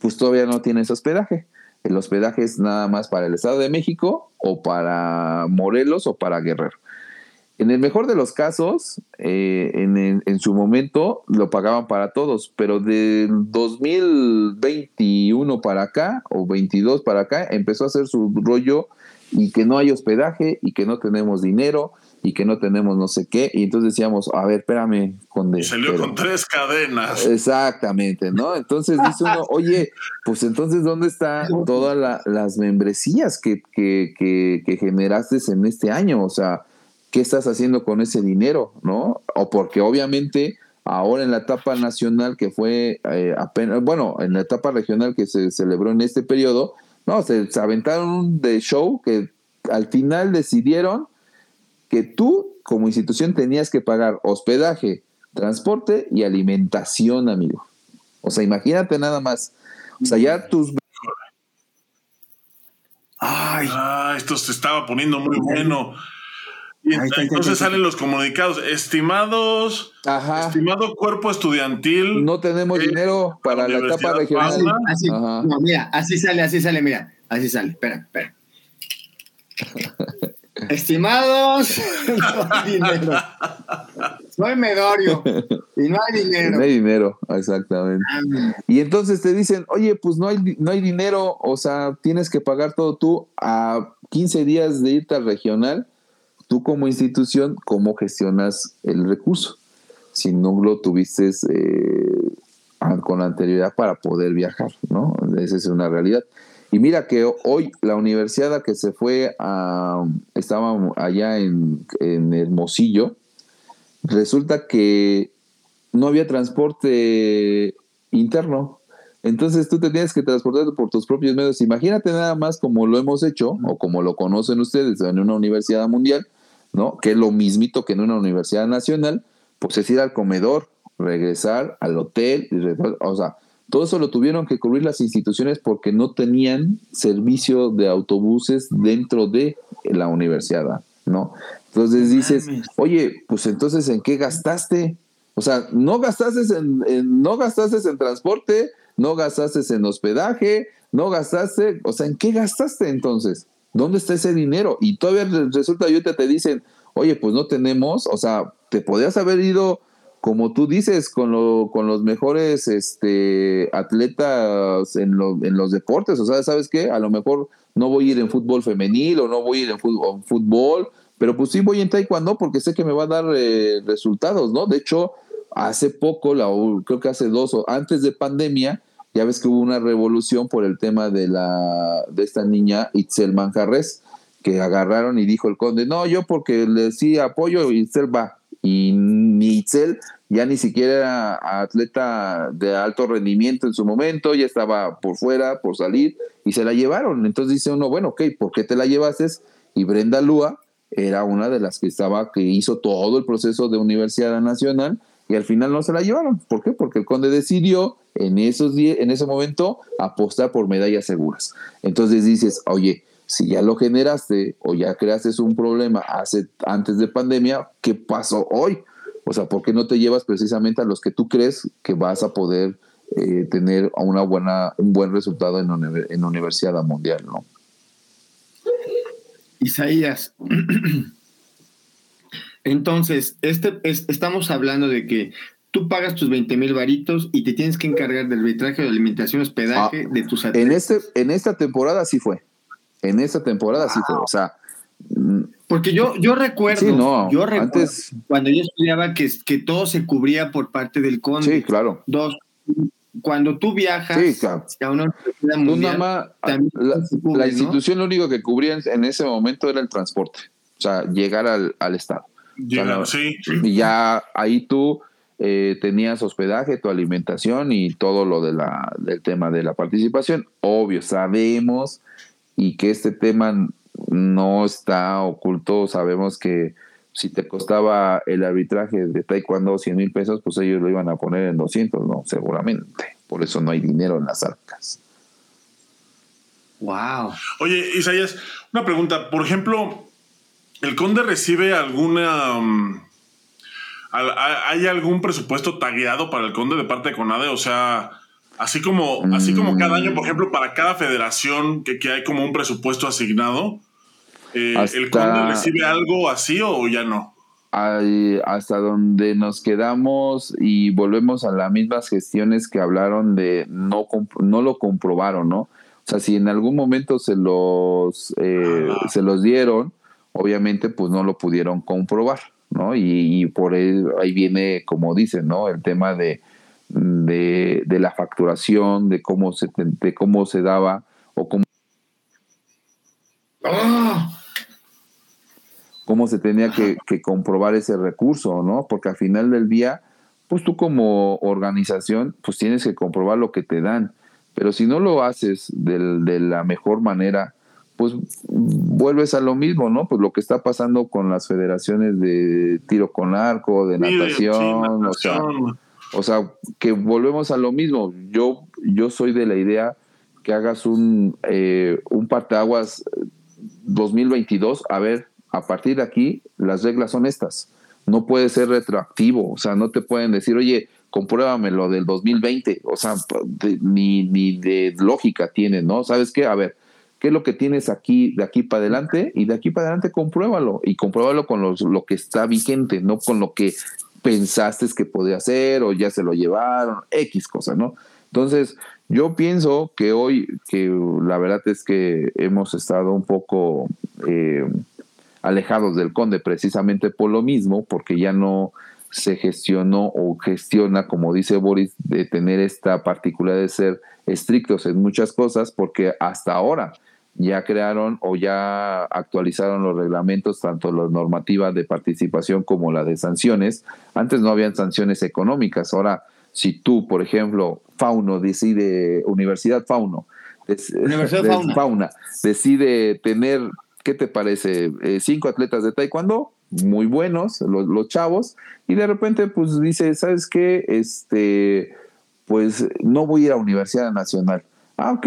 pues todavía no tienes hospedaje. El hospedaje es nada más para el Estado de México o para Morelos o para Guerrero. En el mejor de los casos, eh, en, su momento lo pagaban para todos, pero del 2021 para acá o 22 para acá empezó a hacer su rollo y que no hay hospedaje y que no tenemos dinero y que no tenemos no sé qué. Y entonces decíamos, a ver, espérame, Conde. Salió con tres cadenas. Exactamente, ¿no? Entonces dice uno, oye, pues entonces, ¿dónde están todas las membresías que, que, que, que, generaste en este año? O sea, ¿qué estás haciendo con ese dinero, no? O porque obviamente ahora en la etapa nacional que fue eh, apenas, bueno, en la etapa regional que se celebró en este periodo, no, se, se aventaron de show que al final decidieron que tú como institución tenías que pagar hospedaje, transporte y alimentación, amigo. O sea, imagínate nada más. O sea, ya tus... Ay, ah, esto se estaba poniendo muy bueno. Y entonces salen los comunicados. Estimados, estimado cuerpo estudiantil. No tenemos dinero para la, etapa regional. Así, no, mira, así sale, así sale, mira, así sale. Espera, espera. Estimados, no hay dinero. Soy Medorio y no hay dinero. No hay dinero, exactamente. Ah, y entonces te dicen, oye, pues no hay, no hay dinero, o sea, tienes que pagar todo tú a 15 días de irte al regional. Tú como institución, ¿cómo gestionas el recurso? Si no lo tuviste eh, con anterioridad para poder viajar, ¿no? Esa es una realidad. Y mira que hoy la universidad que se fue a, estaba allá en, en Hermosillo, resulta que no había transporte interno. Entonces tú te tienes que transportar por tus propios medios. Imagínate nada más como lo hemos hecho o como lo conocen ustedes en una universidad mundial, ¿no? Que es lo mismito que en una universidad nacional, pues es ir al comedor, regresar al hotel, y o sea, todo eso lo tuvieron que cubrir las instituciones porque no tenían servicio de autobuses dentro de la universidad, ¿no? Entonces dices, oye, pues entonces ¿en qué gastaste? O sea, no gastaste en, no gastaste en transporte, no gastaste en hospedaje, no gastaste, o sea, ¿en qué gastaste entonces? ¿Dónde está ese dinero? Y todavía resulta, ahorita te dicen, oye, pues no tenemos, o sea, te podías haber ido como tú dices, con, lo, con los mejores este, atletas en, en los deportes. O sea, ¿sabes qué? A lo mejor no voy a ir en fútbol femenil o no voy a ir en fútbol, pero pues sí voy en taekwondo porque sé que me va a dar eh, resultados, ¿no? De hecho, hace poco, la, creo que hace dos o antes de pandemia, ya ves que hubo una revolución por el tema de, la, de esta niña Itzel Manjarres, que agarraron y dijo el conde, no, yo porque le sí apoyo, Itzel va y Itzel ya ni siquiera era atleta de alto rendimiento en su momento, ya estaba por fuera, por salir, y se la llevaron. Entonces dice uno, bueno, ok, ¿por qué te la llevaste? Y Brenda Lúa era una de las que estaba, que hizo todo el proceso de Universidad Nacional, y al final no se la llevaron. ¿Por qué? Porque el conde decidió en, esos en ese momento apostar por medallas seguras. Entonces dices, oye, si ya lo generaste o ya creaste un problema hace, antes de pandemia, ¿qué pasó hoy? O sea, ¿por qué no te llevas precisamente a los que tú crees que vas a poder eh, tener una buena, un buen resultado en, en Universidad Mundial, ¿no? Isaías, entonces, este, estamos hablando de que tú pagas tus 20 mil varitos y te tienes que encargar del arbitraje de alimentación, hospedaje, ah, de tus atletas. En, este, en esta temporada sí fue. En esta temporada sí fue. O sea, Porque yo, yo recuerdo, yo recuerdo cuando yo estudiaba que, que todo se cubría por parte del conde. Sí, claro. Dos, cuando tú viajas sí, claro. a una mundial, la, institución lo único que cubría en ese momento era el transporte, o sea, llegar al, al estado. Sí. Y ya ahí tú eh, tenías hospedaje, tu alimentación y todo lo de la, del tema de la participación. Obvio, sabemos y que este tema no está oculto, sabemos que si te costaba el arbitraje de taekwondo 100 mil pesos, pues ellos lo iban a poner en 200, ¿no? Seguramente. Por eso no hay dinero en las arcas. Wow. Oye, Isaías, una pregunta. Por ejemplo, ¿el conde recibe alguna... Um, ¿Hay algún presupuesto tagueado para el conde de parte de CONADE? O sea, así como, así como cada año, por ejemplo, para cada federación que, que hay como un presupuesto asignado, eh, ¿El Conde recibe algo así o ya no? hasta donde nos quedamos y volvemos a las mismas gestiones que hablaron de no, no lo comprobaron, ¿no? O sea, si en algún momento se los, eh, se los dieron, obviamente pues no lo pudieron comprobar, ¿no? Y, por ahí viene, como dicen, ¿no? El tema de, de, la facturación, de cómo se, de cómo se daba o cómo... ¡Ah! cómo se tenía que, comprobar ese recurso, ¿no? Porque al final del día, pues tú como organización, pues tienes que comprobar lo que te dan. Pero si no lo haces de, la mejor manera, pues vuelves a lo mismo, ¿no? Pues lo que está pasando con las federaciones de tiro con arco, de natación, o sea, o sea, que volvemos a lo mismo. Yo, yo soy de la idea que hagas un, eh, un parteaguas 2022, a ver, a partir de aquí las reglas son estas. No puede ser retroactivo, o sea, no te pueden decir, oye, compruébame lo del 2020, o sea, ni, ni de lógica tiene, ¿no? ¿Sabes qué? A ver, ¿qué es lo que tienes aquí, de aquí para adelante? Y de aquí para adelante compruébalo, y compruébalo con lo que está vigente, no con lo que pensaste que podía hacer o ya se lo llevaron, X cosas, ¿no? Entonces, yo pienso que hoy, que la verdad es que hemos estado un poco... Eh, alejados del conde precisamente por lo mismo, porque ya no se gestionó o gestiona, como dice Boris, de tener esta particularidad de ser estrictos en muchas cosas, porque hasta ahora ya crearon o ya actualizaron los reglamentos, tanto la normativa de participación como la de sanciones. Antes no habían sanciones económicas, ahora si tú, por ejemplo, Fauno decide, Universidad Fauno, Universidad Fauna. Fauna decide tener ¿qué te parece? Eh, cinco atletas de taekwondo, muy buenos, los, chavos, y de repente pues dice, ¿sabes qué? Este, pues no voy a ir a Universidad Nacional. Ah, ok,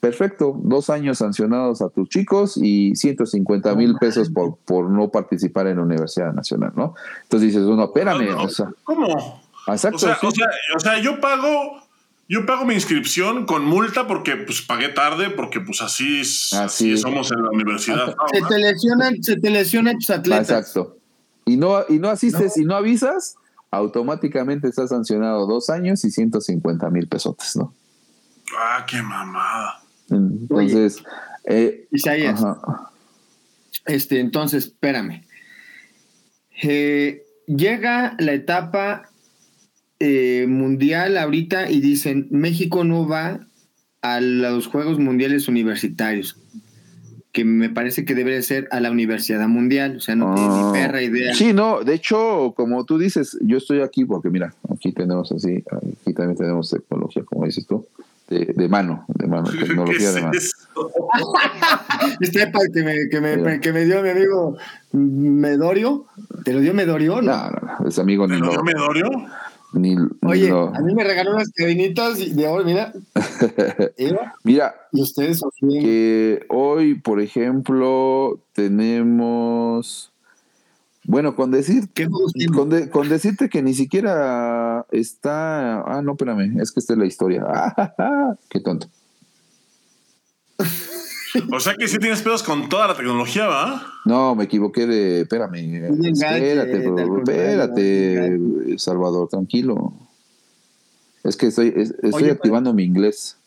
perfecto, dos años sancionados a tus chicos y 150 mil pesos por, por no participar en la Universidad Nacional, ¿no? Entonces dices, bueno, espérame, o sea, ¿Cómo? Exacto. o sea, o sea, yo pago yo pago mi inscripción con multa porque pues pagué tarde, porque pues así, así, somos en la universidad. Se te lesionan, se te lesionan tus atletas. Exacto. Y no, y no asistes y no avisas, automáticamente estás sancionado dos años y 150 mil pesotes, ¿no? Ah, qué mamada. Entonces, eh, Isaías. Este, entonces, espérame. Eh, llega la etapa eh, mundial ahorita y dicen México no va a los Juegos Mundiales Universitarios, que me parece que debe ser a la Universidad Mundial, o sea, no tiene ni ah. perra idea. Sí, no, de hecho, como tú dices, yo estoy aquí porque mira, aquí tenemos así, aquí también tenemos tecnología, como dices tú. De, mano, de mano, tecnología de mano. este iPad que me, que, me, que me dio mi amigo Medorio, ¿te lo dio Medorio? No, no, no, es amigo ¿Te lo dio Medorio? Oye, a mí me regaló unas cadenitas de oro, mira. mira, y ustedes que hoy, por ejemplo, tenemos. Bueno, con decir con, con, decirte que ni siquiera está. Ah, no, espérame, es que esta es la historia. qué tonto. O sea que sí tienes pedos con toda la tecnología, ¿va? No, me equivoqué de. Espérame. espérate, espérate, Salvador, tranquilo. Es que estoy, estoy activando mi inglés.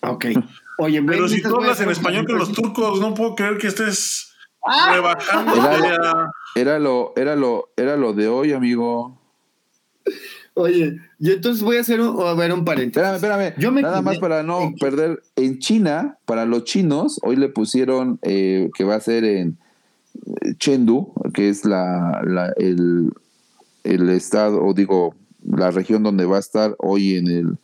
Ok. Oye, pero si tú hablas en español con los turcos, no puedo creer que estés rebajando Era, era lo, era lo, era lo de hoy, amigo. Oye, yo entonces voy a hacer un, a ver un paréntesis. Espérame, espérame. Yo me Nada más para no en- perder. En China, para los chinos, hoy le pusieron eh, que va a ser en eh, Chengdu, que es la, la- el, el estado, o digo, la región donde va a estar hoy en el,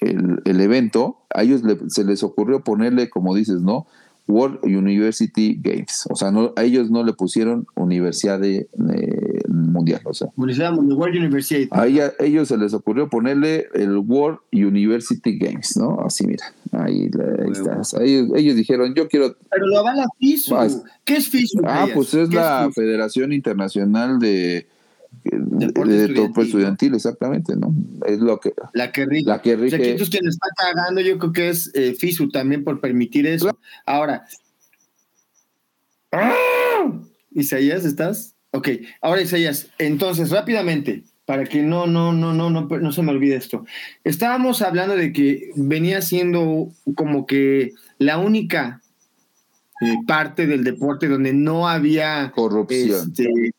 el, el evento. A ellos le- se les ocurrió ponerle, como dices, ¿no? World University Games. O sea, no, a ellos no le pusieron Universidad de, eh, Mundial. O sea, Universidad de World University. a ella- ellos se les ocurrió ponerle el World University Games, ¿no? Así, mira, ahí, ahí está. Ellos, ellos dijeron, yo quiero... Pero lo avala FISU. ¿Qué es FISU? Ah, pues es ¿Qué la? Federación Internacional de... De, Deporte de estudiantil, estudiantil, exactamente, ¿no? Es lo que... La que rige. La que O sea, rige... que entonces quien está cagando, yo creo que es eh, FISU también por permitir eso. Claro. Ahora. Isaías, ¿estás? Ok, ahora Isaías, entonces rápidamente, para que no, no, no, no, no, no se me olvide esto. Estábamos hablando de que venía siendo como que la única eh, parte del deporte donde no había Corrupción. este,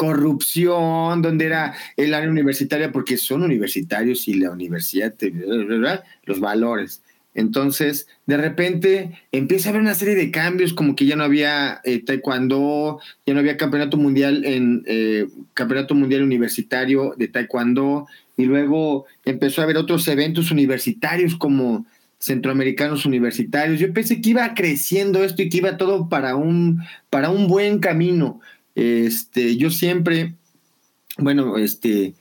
corrupción, donde era el área universitaria, porque son universitarios y la universidad, te- los valores. Entonces, de repente empieza a haber una serie de cambios, como que ya no había eh, taekwondo, ya no había campeonato mundial en eh, campeonato mundial universitario de taekwondo, y luego empezó a haber otros eventos universitarios como centroamericanos universitarios. Yo pensé que iba creciendo esto y que iba todo para un, para un buen camino. Este, yo siempre, bueno, este,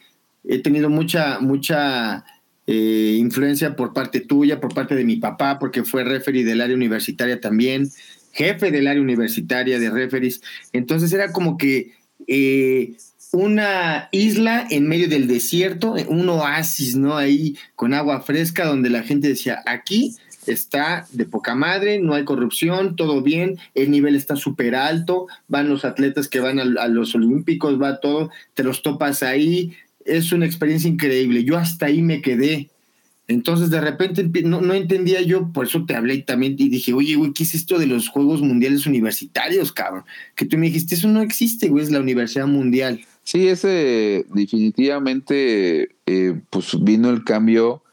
he tenido mucha, mucha eh, influencia por parte tuya, por parte de mi papá, porque fue referee del área universitaria también, jefe del área universitaria de referees. Entonces era como que eh, una isla en medio del desierto, un oasis, ¿no? Ahí con agua fresca, donde la gente decía, aquí está de poca madre, no hay corrupción, todo bien, el nivel está súper alto, van los atletas que van a, a los olímpicos, va todo, te los topas ahí, es una experiencia increíble, yo hasta ahí me quedé. Entonces de repente no, no entendía yo, por eso te hablé también y dije, oye, güey, ¿qué es esto de los Juegos Mundiales Universitarios, cabrón? Que tú me dijiste, eso no existe, güey, es la Universidad Mundial. Sí, ese definitivamente, eh, pues vino el cambio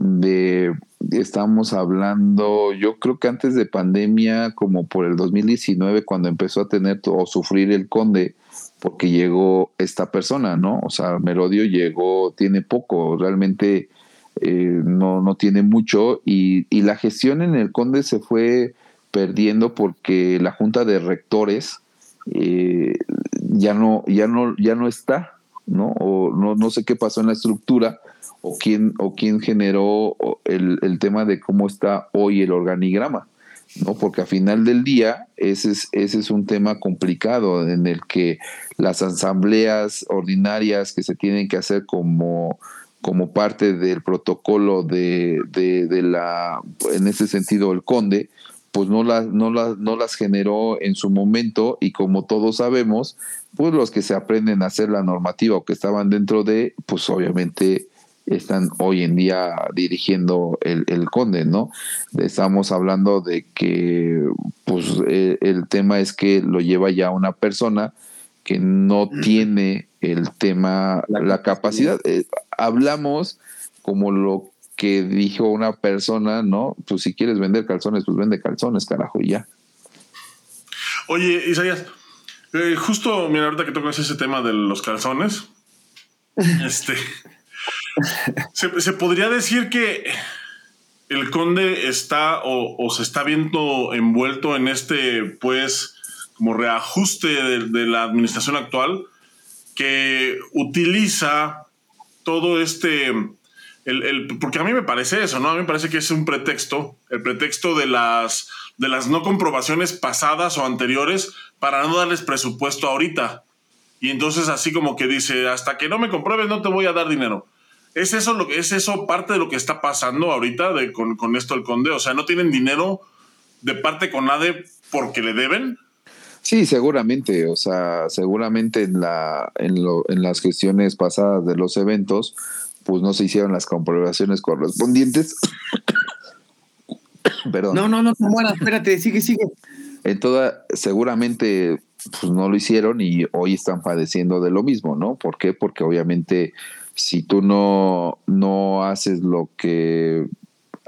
de, estamos hablando, yo creo que antes de pandemia, como por el 2019, cuando empezó a tener o sufrir el conde, porque llegó esta persona, ¿no? O sea, Merodio llegó, tiene poco, realmente eh, no, no tiene mucho, y, y la gestión en el conde se fue perdiendo porque la junta de rectores eh, ya no, ya no, ya no está, ¿no? O no, no sé qué pasó en la estructura o quién, o quién generó el, el tema de cómo está hoy el organigrama, ¿no? Porque a final del día ese es, ese es un tema complicado en el que las asambleas ordinarias que se tienen que hacer como, como parte del protocolo de, de, de la, en ese sentido, el conde, pues no las, no, las, no las generó en su momento y como todos sabemos, pues los que se aprenden a hacer la normativa o que estaban dentro de, pues obviamente están hoy en día dirigiendo el, el conde, ¿no? Estamos hablando de que, pues eh, el tema es que lo lleva ya una persona que no tiene el tema, la, la capacidad. Eh, hablamos como lo que dijo una persona, ¿no? Pues si quieres vender calzones, pues vende calzones, carajo, y ya. Oye, Isaías, eh, justo, mira, ahorita que tocas ese tema de los calzones, este, se, podría decir que el conde está o, se está viendo envuelto en este, pues, como reajuste de, de la administración actual que utiliza todo este el, el, porque a mí me parece eso, ¿no? A mí me parece que es un pretexto, el pretexto de las, de las no comprobaciones pasadas o anteriores para no darles presupuesto ahorita. Y entonces así como que dice, hasta que no me compruebes no te voy a dar dinero. ¿Es eso, lo, es eso parte de lo que está pasando ahorita de, con, con esto el conde? O sea, ¿no tienen dinero de parte con ADE porque le deben? Sí, seguramente, o sea, seguramente en, la, en, lo, en las gestiones pasadas de los eventos, pues no se hicieron las comprobaciones correspondientes. Perdón. No, no, no, muera, espérate, sigue, sigue. en toda, seguramente pues no lo hicieron y hoy están padeciendo de lo mismo, ¿no? ¿Por qué? Porque obviamente si tú no, no haces lo que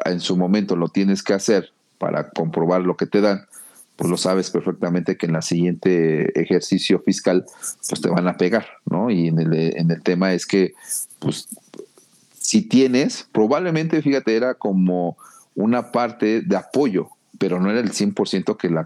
en su momento lo tienes que hacer para comprobar lo que te dan, pues lo sabes perfectamente que en la siguiente ejercicio fiscal pues te van a pegar, ¿no? Y en el, en el tema es que pues si tienes, probablemente, fíjate, era como una parte de apoyo, pero no era el 100% que la...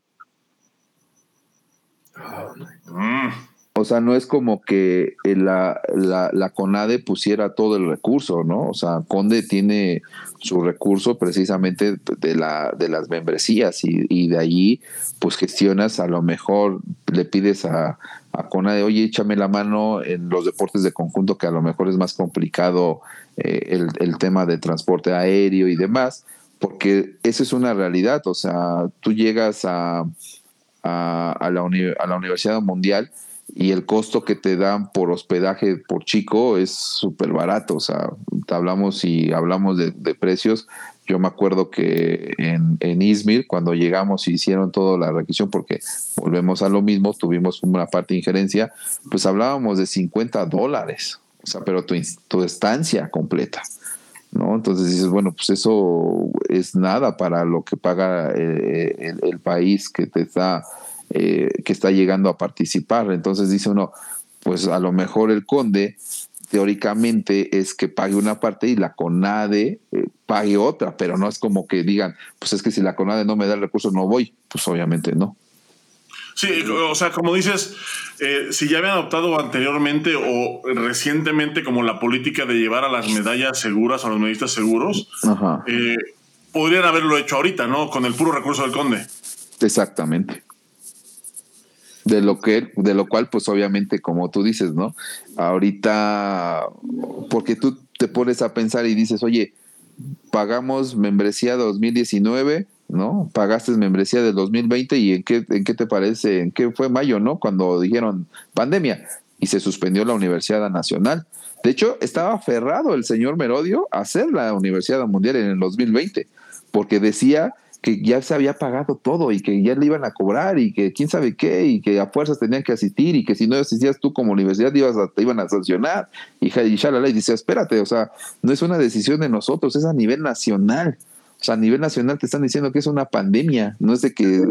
O sea, no es como que la, la, CONADE pusiera todo el recurso, ¿no? O sea, Conde tiene su recurso precisamente de, la, de las membresías y, y de allí pues gestionas, a lo mejor le pides a, a CONADE, oye, échame la mano en los deportes de conjunto que a lo mejor es más complicado eh, el, tema de transporte aéreo y demás, porque eso es una realidad, o sea, tú llegas a, a, la, a la Universidad Mundial y el costo que te dan por hospedaje por chico es súper barato. O sea, hablamos y hablamos de, precios. Yo me acuerdo que en, en Izmir, cuando llegamos y hicieron toda la requisición, porque volvemos a lo mismo, tuvimos una parte de injerencia, pues hablábamos de 50 dólares. O sea, pero tu, tu estancia completa. ¿no? Entonces dices, bueno, pues eso es nada para lo que paga eh, el, el país que te está eh, que está llegando a participar. Entonces dice uno, pues a lo mejor el conde teóricamente es que pague una parte y la CONADE eh, pague otra, pero no es como que digan, pues es que si la CONADE no me da el recurso no voy, pues obviamente no. Sí, o sea, como dices, eh, si ya habían adoptado anteriormente o recientemente como la política de llevar a las medallas seguras a los medallistas seguros, podrían haberlo hecho ahorita, ¿no? Con el puro recurso del conde. Exactamente de lo que de lo cual pues obviamente como tú dices no ahorita porque tú te pones a pensar y dices oye pagamos membresía 2019 no pagaste membresía del 2020 y en qué en qué te parece en qué fue mayo no cuando dijeron pandemia y se suspendió la Universidad Nacional. De hecho estaba aferrado el señor Merodio a hacer la Universidad Mundial en el 2020 porque decía que ya se había pagado todo y que ya le iban a cobrar y que quién sabe qué y que a fuerzas tenían que asistir y que si no asistías tú como universidad ibas te iban a sancionar y, y ya la ley dice, espérate, o sea, no es una decisión de nosotros, es a nivel nacional. O sea, a nivel nacional te están diciendo que es una pandemia, no es de que...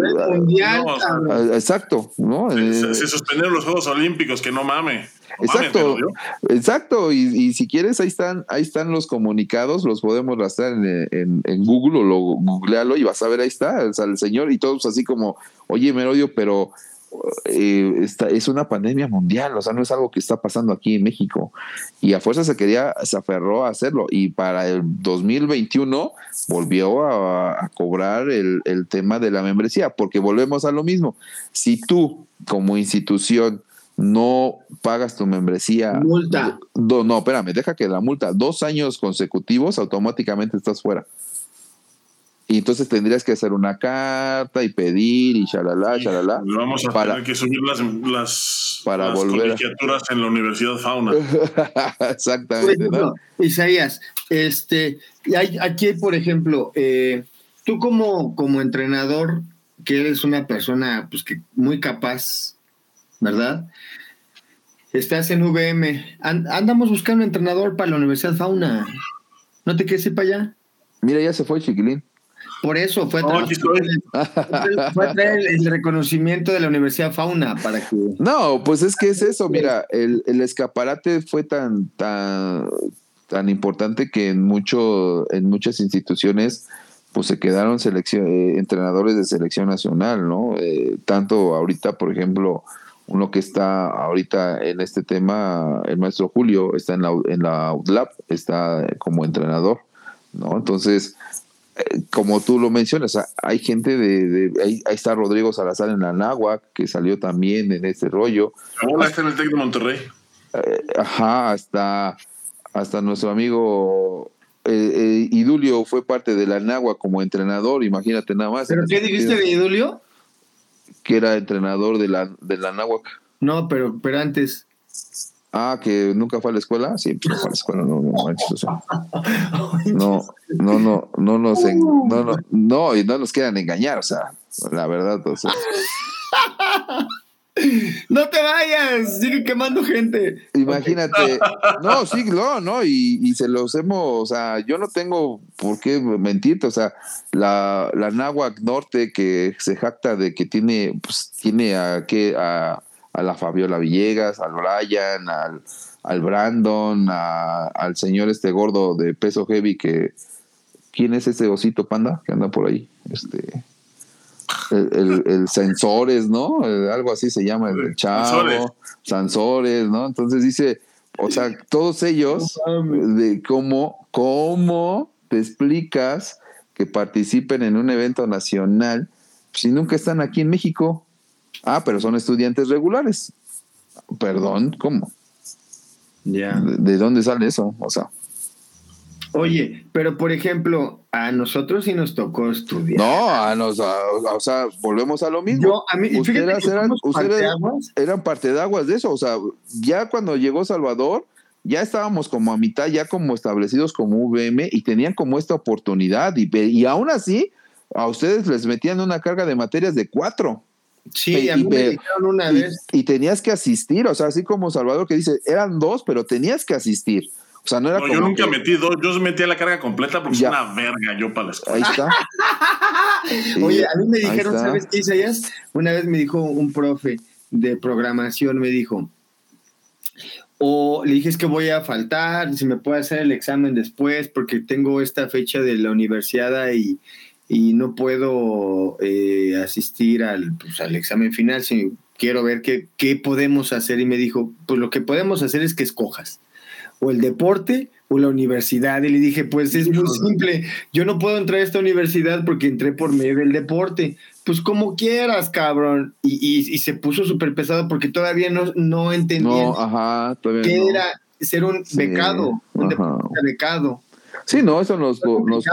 Ah, exacto, ¿no? Se, se, suspendieron los Juegos Olímpicos, que no mame. Exacto, exacto. Y, si quieres, ahí están, ahí están los comunicados, los podemos rastrear en, en, Google o lo googlealo y vas a ver, ahí está, el señor y todos así como, oye, Merodio, pero eh, esta, es una pandemia mundial, o sea, no es algo que está pasando aquí en México. Y a fuerza se quería, se aferró a hacerlo. Y para el 2021 volvió a, cobrar el, el tema de la membresía, porque volvemos a lo mismo. Si tú, como institución, no pagas tu membresía. Multa. no, espérame, deja que la multa, dos años consecutivos, automáticamente estás fuera. Y entonces tendrías que hacer una carta y pedir y shalala, shalala. Vamos a para, tener que subir las, las, para volver en la Universidad Fauna. Exactamente. Isaías, este, hay, aquí, por ejemplo, eh, tú como, como entrenador, que eres una persona pues, que muy capaz, ¿verdad? Estás en VM. andamos buscando un entrenador para la Universidad Fauna. ¿No te quieres ir para allá? Mira, ya se fue Chiquilín. Por eso fue, oh, fue traer el, reconocimiento de la Universidad Fauna para que. No, pues es que es eso. Mira, el, escaparate fue tan, tan, tan importante que en mucho, en muchas instituciones pues se quedaron selección, eh, entrenadores de selección nacional, ¿no? Eh, tanto ahorita, por ejemplo, uno que está ahorita en este tema, el maestro Julio, está en la, en la UDLAP, está como entrenador, ¿no? Entonces, eh, como tú lo mencionas, hay gente de, ahí, está Rodrigo Salazar en la Náhuac, que salió también en este rollo. Ahora está en el TEC de Monterrey. Eh, ajá, hasta, hasta nuestro amigo eh, Idulio fue parte de la Náhuac como entrenador, imagínate nada más. ¿Pero qué dijiste de Idulio? Que era entrenador de la, de la Náhuac. No, pero, pero antes. Ah, que nunca fue a la escuela. Sí, pues no fue a la escuela, no, no no, no, no, no nos, no, no, no, y no nos quieran engañar, o sea, la verdad, o sea. No te vayas, sigue quemando gente. Imagínate, no, sí, no, no, y, se los hemos, o sea, yo no tengo por qué mentirte, o sea, la, la Náhuac Norte que se jacta de que tiene, pues, tiene a, que a, a la Fabiola Villegas, al Brian, al, al Brandon, al señor este gordo de peso heavy que, ¿quién es ese osito panda que anda por ahí? Este el, sensores, ¿no? algo así se llama el chavo, sensores, ¿no? Entonces dice, o sea, todos ellos, de cómo, cómo te explicas que participen en un evento nacional si nunca están aquí en México. Ah, pero son estudiantes regulares. Perdón, ¿cómo? Ya. ¿De, dónde sale eso? O sea. Oye, pero por ejemplo, a nosotros sí nos tocó estudiar. No, a nos, o sea, volvemos a lo mismo. a mí, ustedes, eran, ustedes eran parte de aguas de eso. O sea, ya cuando llegó Salvador, ya estábamos como a mitad, ya como establecidos como VM y tenían como esta oportunidad. Y, y aún así, a ustedes les metían una carga de materias de cuatro. Sí, a mí me dijeron una vez. Y tenías que asistir, o sea, así como Salvador que dice, eran dos, pero tenías que asistir. O sea, no era Yo nunca metí dos, yo metía la carga completa porque es una verga yo para la escuela. Ahí está. Oye, a mí me dijeron, ¿sabes qué, Isaías? Una vez me dijo un profe de programación, me dijo, o le dije es que voy a faltar, si me puede hacer el examen después, porque tengo esta fecha de la universidad y, y no puedo eh, asistir al, pues, al examen final, si quiero ver qué, qué podemos hacer. Y me dijo, pues lo que podemos hacer es que escojas o el deporte o la universidad. Y le dije, pues es muy simple, yo no puedo entrar a esta universidad porque entré por medio del deporte. Pues como quieras, cabrón. Y, y, se puso súper pesado porque todavía no, no entendía no, ajá, qué era ser un becado, un becado. Sí, no, eso nos, nos,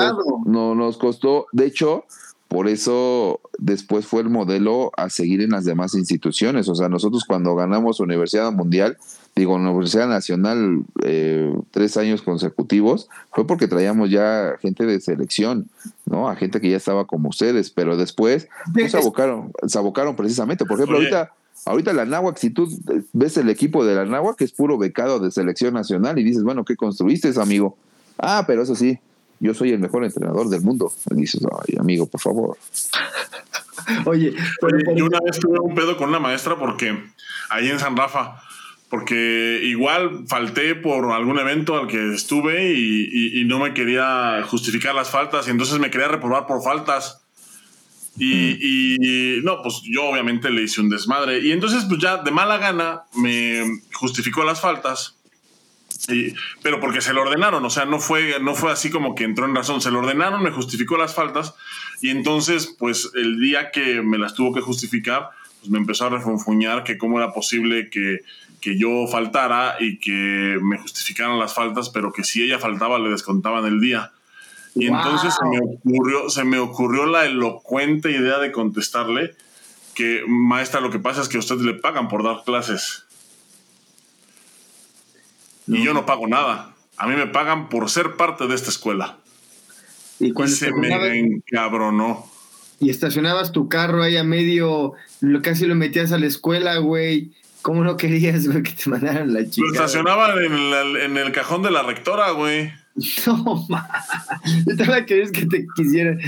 no, nos costó. De hecho, por eso después fue el modelo a seguir en las demás instituciones. O sea, nosotros cuando ganamos Universidad Mundial, digo, Universidad Nacional eh, tres años consecutivos, fue porque traíamos ya gente de selección, ¿no? A gente que ya estaba como ustedes, pero después pues, se, abocaron, se abocaron precisamente. Por ejemplo, ahorita, ahorita la Náhuac, si tú ves el equipo de la Náhuac, que es puro becado de selección nacional, y dices, bueno, ¿qué construiste, amigo? Ah, pero eso sí, yo soy el mejor entrenador del mundo. Y dices, ay, amigo, por favor. Oye, yo una vez tuve un pedo con una maestra porque ahí en San Rafa porque igual falté por algún evento al que estuve y, no me quería justificar las faltas y entonces me quería reprobar por faltas. Y, no, pues yo obviamente le hice un desmadre. Y entonces, pues ya de mala gana me justificó las faltas. pero porque se lo ordenaron, o sea, no fue, no fue así como que entró en razón, se lo ordenaron, me justificó las faltas y entonces, pues el día que me las tuvo que justificar, pues me empezó a refunfuñar que cómo era posible que, que yo faltara y que me justificaran las faltas, pero que si ella faltaba le descontaban el día. Y entonces se me, ocurrió, se me ocurrió la elocuente idea de contestarle que, maestra, lo que pasa es que a usted le pagan por dar clases. Y yo no pago nada. A mí me pagan por ser parte de esta escuela. Y, cuando se me encabronó. Y estacionabas tu carro ahí a medio, casi lo metías a la escuela, güey ¿Cómo no querías, güey, que te mandaran la chica? Lo estacionaban en, el cajón de la rectora, güey. No, ma. Yo te querías que te quisieran.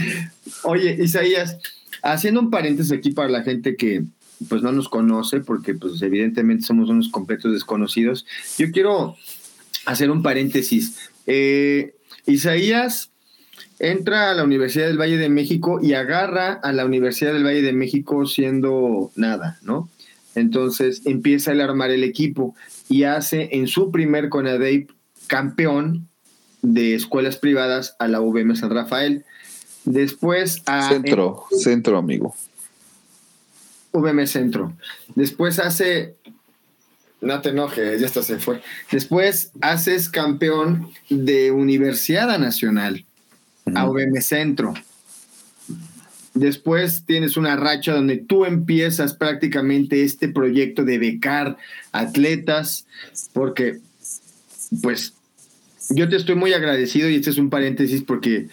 Oye, Isaías, haciendo un paréntesis aquí para la gente que pues no nos conoce, porque pues evidentemente somos unos completos desconocidos. Yo quiero hacer un paréntesis. Eh, Isaías entra a la Universidad del Valle de México y agarra a la Universidad del Valle de México siendo nada, ¿no? Entonces empieza a armar el equipo y hace en su primer CONADEIP campeón de escuelas privadas a la UVM San Rafael. Después a... Centro, centro amigo. UVM Centro. Después hace... No te enojes, ya hasta se fue. Después haces campeón de Universidad Nacional a UVM Centro. Después tienes una racha donde tú empiezas prácticamente este proyecto de becar atletas, porque pues yo te estoy muy agradecido y este es un paréntesis porque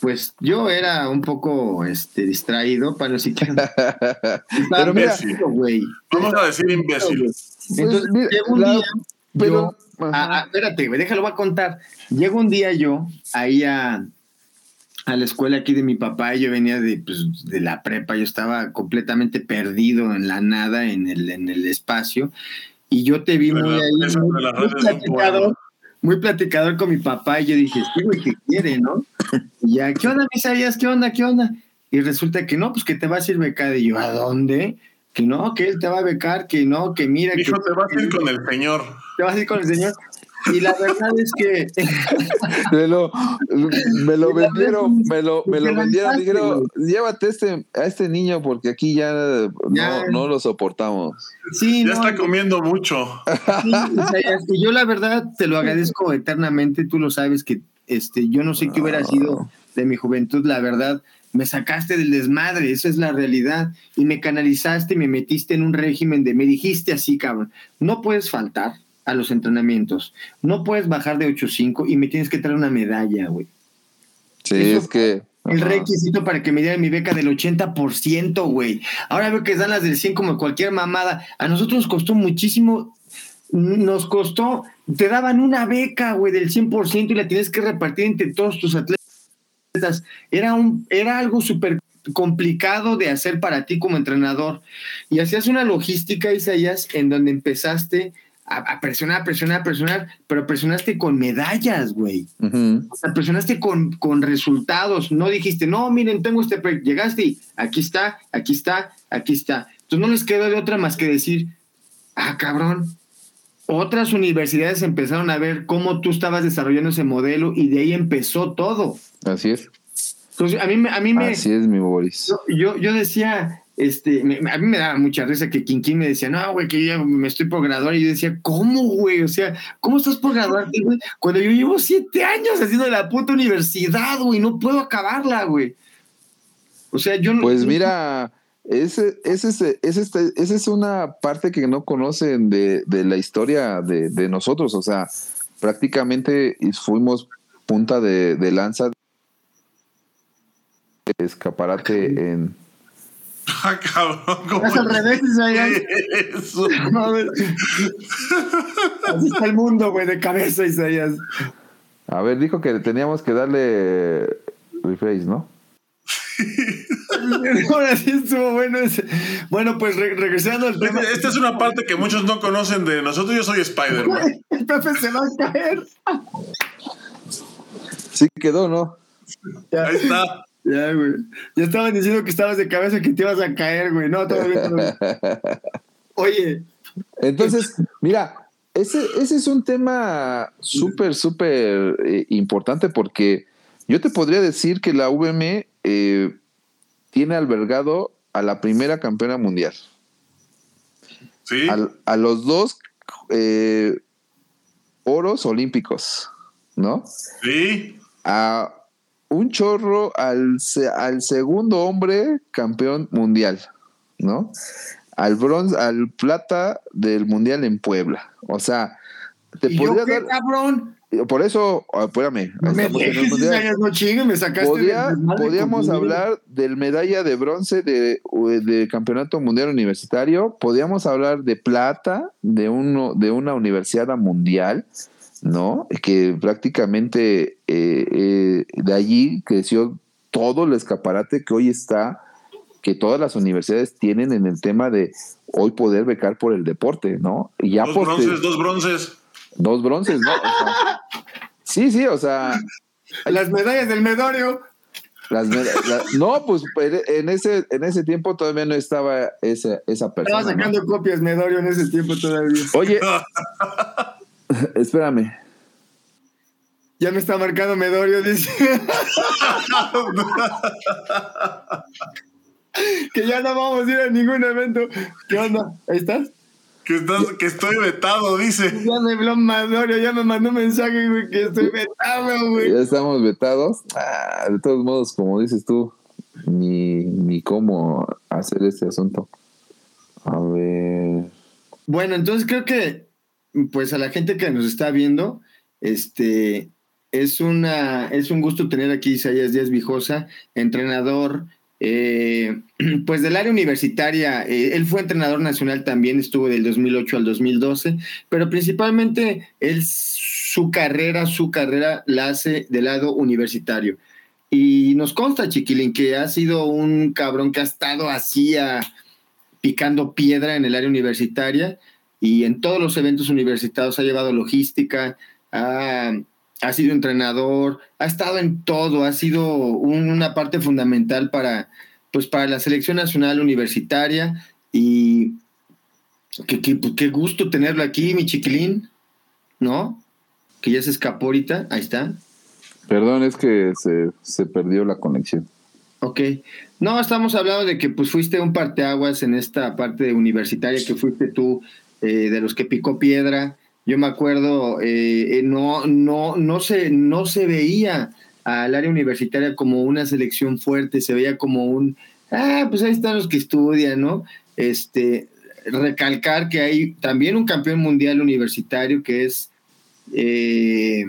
Pues yo era un poco este, distraído para no siquiera. pero mira, güey. Vamos a decir imbécil. Entonces, pues, llegó un día. Pero, espérate, güey, déjalo, voy a contar. Llegó un día yo ahí a, a la escuela aquí de mi papá y yo venía de, pues, de la prepa, yo estaba completamente perdido en la nada, en el, en el espacio, y yo te vi muy ahí, muy, platicador, muy, platicador, con mi papá, y yo dije, sí, güey, ¿qué quiere, no? Y ya, ¿qué onda, mis ¿Qué onda, qué onda? Y resulta que no, pues que te vas a ir becado, y yo, ¿a dónde? Que no, que él te va a becar, que no, que mira. Hijo, que, te vas a ir con el señor. Te vas a ir con el señor. Y la verdad es que. me lo, me lo vendieron, me lo, me lo vendieron. Dijeron, llévate este, a este niño porque aquí ya, no, no, lo soportamos. Sí, ya está comiendo mucho. Sí, yo la verdad te lo agradezco eternamente. Tú lo sabes que este, yo no sé qué hubiera sido de mi juventud, la verdad. Me sacaste del desmadre, esa es la realidad. Y me canalizaste, me metiste en un régimen de, me dijiste así, cabrón, no puedes faltar a los entrenamientos. No puedes bajar de 8.5 y me tienes que traer una medalla, güey. Sí, es que... El requisito para que me dieran mi beca del 80%, güey. Ahora veo que dan las del 100 como cualquier mamada. A nosotros nos costó muchísimo. Nos costó, te daban una beca, güey, del 100% y la tienes que repartir entre todos tus atletas. Era, un, era algo súper complicado de hacer para ti como entrenador. Y hacías una logística, Isaías, en donde empezaste a, presionar, a presionar, a presionar, pero presionaste con medallas, güey. O sea, presionaste con, con resultados. No dijiste, no, miren, tengo este Llegaste y aquí está, aquí está, aquí está. Entonces no les quedó de otra más que decir, ah, cabrón. Otras universidades empezaron a ver cómo tú estabas desarrollando ese modelo y de ahí empezó todo. Así es. Entonces, a mí, a mí me. Así es, mi Boris. Yo, yo decía, este, a mí me daba mucha risa que Quinquín me decía, no, güey, que yo me estoy por graduar. Y yo decía, ¿cómo, güey? O sea, ¿cómo estás por graduarte, güey? Cuando yo llevo siete años haciendo la puta universidad, güey, no puedo acabarla, güey. O sea, yo no. Pues mira, ese, ese, ese, ese, esa es una parte que no conocen de, de la historia de, de, nosotros. O sea, prácticamente fuimos punta de, de lanza escaparate en Ah, cabrón. Es al revés, Isaías. Eso. Así está el mundo, güey, de cabeza, Isaías. A ver, dijo que teníamos que darle rephrase, ¿no? Ahora sí estuvo bueno ese. Bueno, pues regresando al tema. Esta es una parte que muchos no conocen de nosotros. Yo soy Spider-Man. El Pepe se va a caer. Sí quedó, ¿no? Ahí está. Ya, güey. Ya estaban diciendo que estabas de cabeza que te ibas a caer, güey. No, todavía no. Oye. Entonces, mira, ese, ese es un tema súper, súper eh, importante porque yo te podría decir que la VM eh, tiene albergado a la primera campeona mundial. Sí. a los dos eh, oros olímpicos, ¿no? Sí. A un chorro al, al segundo hombre campeón mundial, ¿no? Al bronce, al plata del mundial en Puebla. O sea, te podría dar. cabrón? Por eso, ah, espérame. Me no chingue, me sacaste Podía, podíamos hablar del medalla de bronce de, de, campeonato mundial universitario. Podíamos hablar de plata de, uno, de una universidad mundial. ¿No? Que prácticamente eh, eh, de allí creció todo el escaparate que hoy está, que todas las universidades tienen en el tema de hoy poder becar por el deporte, ¿no? Y ya dos bronces, dos bronces. Dos bronces, ¿no? sí, sí, o sea. Las medallas del Medorio. Las no, pues en ese, en ese tiempo todavía no estaba esa, esa persona. Estaba sacando copias Medorio en ese tiempo todavía. Oye, Espérame. Ya me está marcando Medorio, dice. que ya no vamos a ir a ningún evento. ¿Qué onda? ¿Ahí estás? Que, estás, que estoy vetado, dice. Ya me habló Medorio, ya me mandó un mensaje, güey, que estoy vetado, güey. Ya estamos vetados. Ah, de todos modos, como dices tú, ni, ni cómo hacer este asunto. A ver. Bueno, entonces creo que pues a la gente que nos está viendo, este, es, una, es un gusto tener aquí Isaías Díaz Vijosa, entrenador eh, pues del área universitaria. Eh, él fue entrenador nacional también, estuvo del 2008 al 2012, pero principalmente él, su carrera, su carrera la hace del lado universitario. Y nos consta, Chiquilín, que ha sido un cabrón que ha estado así picando piedra en el área universitaria y en todos los eventos universitarios ha llevado logística, ha ha sido entrenador, ha estado en todo, ha sido una parte fundamental para, pues, para la selección nacional universitaria y qué, pues, qué, gusto tenerlo aquí, mi chiquilín, ¿no? Que ya se escapó ahorita, ahí está. Perdón, es que se, se perdió la conexión. Ok. No, estamos hablando de que pues fuiste un parteaguas en esta parte universitaria, que fuiste tú eh, de los que picó piedra, yo me acuerdo, eh, eh, no, no, no, se, no se veía al área universitaria como una selección fuerte, se veía como un, ah, pues ahí están los que estudian, ¿no? Este, recalcar que hay también un campeón mundial universitario que es eh,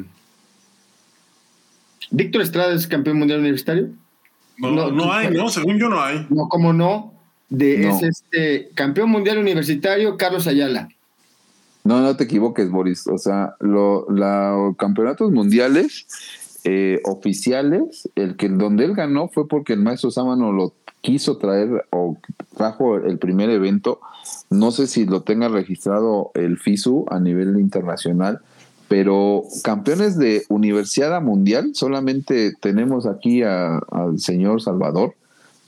Víctor Estrada es campeón mundial universitario. No, no, hay, no, según yo no hay. No, como no, de, es este campeón mundial universitario Carlos Ayala. No, no te equivoques, Boris. O sea, los campeonatos mundiales eh, oficiales, el que donde él ganó fue porque el maestro Sámano lo quiso traer o trajo el primer evento. No sé si lo tenga registrado el FISU a nivel internacional, pero campeones de Universidad Mundial solamente tenemos aquí al señor Salvador,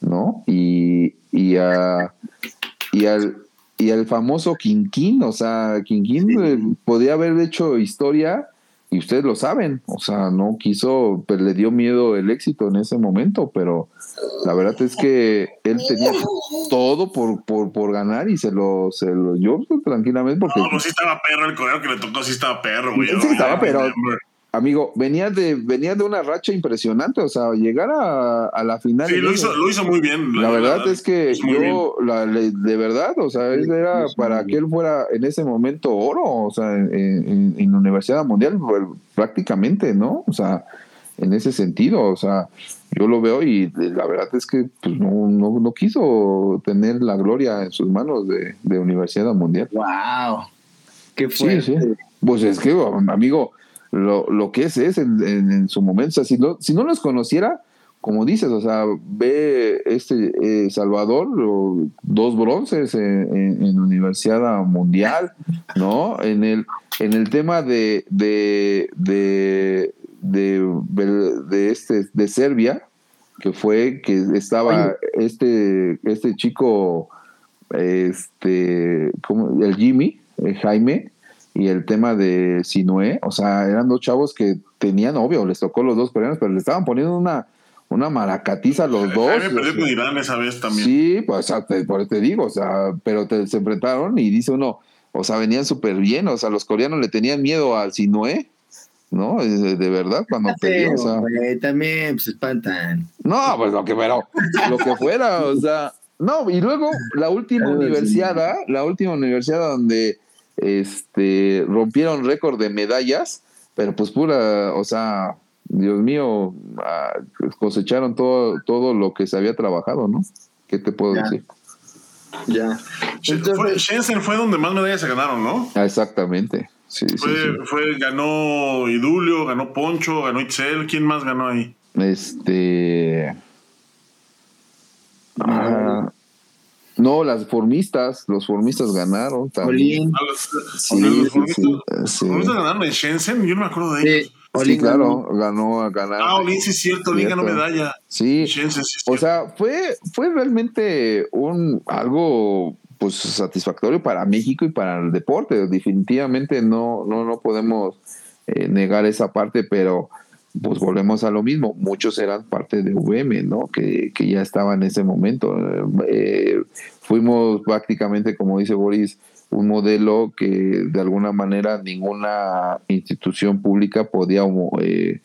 ¿no? Y, y, a, y al y el famoso Quinquín, o sea, Quinquín eh, podía haber hecho historia y ustedes lo saben, o sea, no quiso, pues le dio miedo el éxito en ese momento, pero la verdad es que él tenía todo por, por, por ganar y se lo, se lo yo tranquilamente porque... No, pues sí estaba perro el correo que le tocó, sí estaba perro, güey. Sí, estaba perro amigo, venía de, venía de una racha impresionante, o sea, llegar a, la final. Sí, lo hizo, lo hizo muy bien. La, verdad, es que yo, de verdad, o sea, él era para que él fuera en ese momento oro, o sea, en, en, Universidad Mundial, pues, prácticamente, ¿no? O sea, en ese sentido, o sea, yo lo veo y la verdad es que pues, no, no, no quiso tener la gloria en sus manos de, de Universidad Mundial. ¡Wow! ¡Qué fue? Sí, sí. Pues es que, amigo, lo, lo que es es en, en, su momento. O sea, si, no, si no los conociera, como dices, o sea, ve este eh, Salvador, dos bronces en, en, Universidad Mundial, ¿no? En el, en el tema de, de, de, de, este, de Serbia, que fue que estaba este, este chico, este, el Jimmy, el Jaime, y el tema de Sinué, o sea, eran dos chavos que tenían, obvio, les tocó los dos coreanos, pero le estaban poniendo una, una maracatiza a los dos. Me perdió con Irán esa vez también. Sí, pues por eso te digo, o sea, pero se enfrentaron y dice uno, o sea, venían súper bien, o sea, los coreanos le tenían miedo al Sinué, ¿no? De, verdad, cuando perdió, o sea. también se espantan. No, pues lo que, pero, lo que fuera, o sea. No, y luego la última universidad, la última universidad donde este, rompieron récord de medallas, pero pues pura, o sea, Dios mío, ah, cosecharon todo, todo lo que se había trabajado, ¿no? ¿Qué te puedo decir? Ya. Shenzhen fue donde más medallas se ganaron, ¿no? Ah, exactamente. Sí, fue, fue, ganó Idulio, ganó Poncho, ganó Itzel. ¿Quién más ganó ahí? Este. Ah, no, las formistas, los formistas ganaron también. Sí, los, formistas, ganaron en Shenzhen, yo no me acuerdo de ellos. Sí, claro, ganó a ganar. Ah, Olin sí es cierto, Olin ganó medalla. Sí, o sea, fue, fue realmente un algo pues satisfactorio para México y para el deporte. Definitivamente no, no, no podemos eh, negar esa parte, pero pues volvemos a lo mismo, muchos eran parte de VM, ¿no? Que, que ya estaba en ese momento. Eh, fuimos prácticamente, como dice Boris, un modelo que de alguna manera ninguna institución pública podía eh,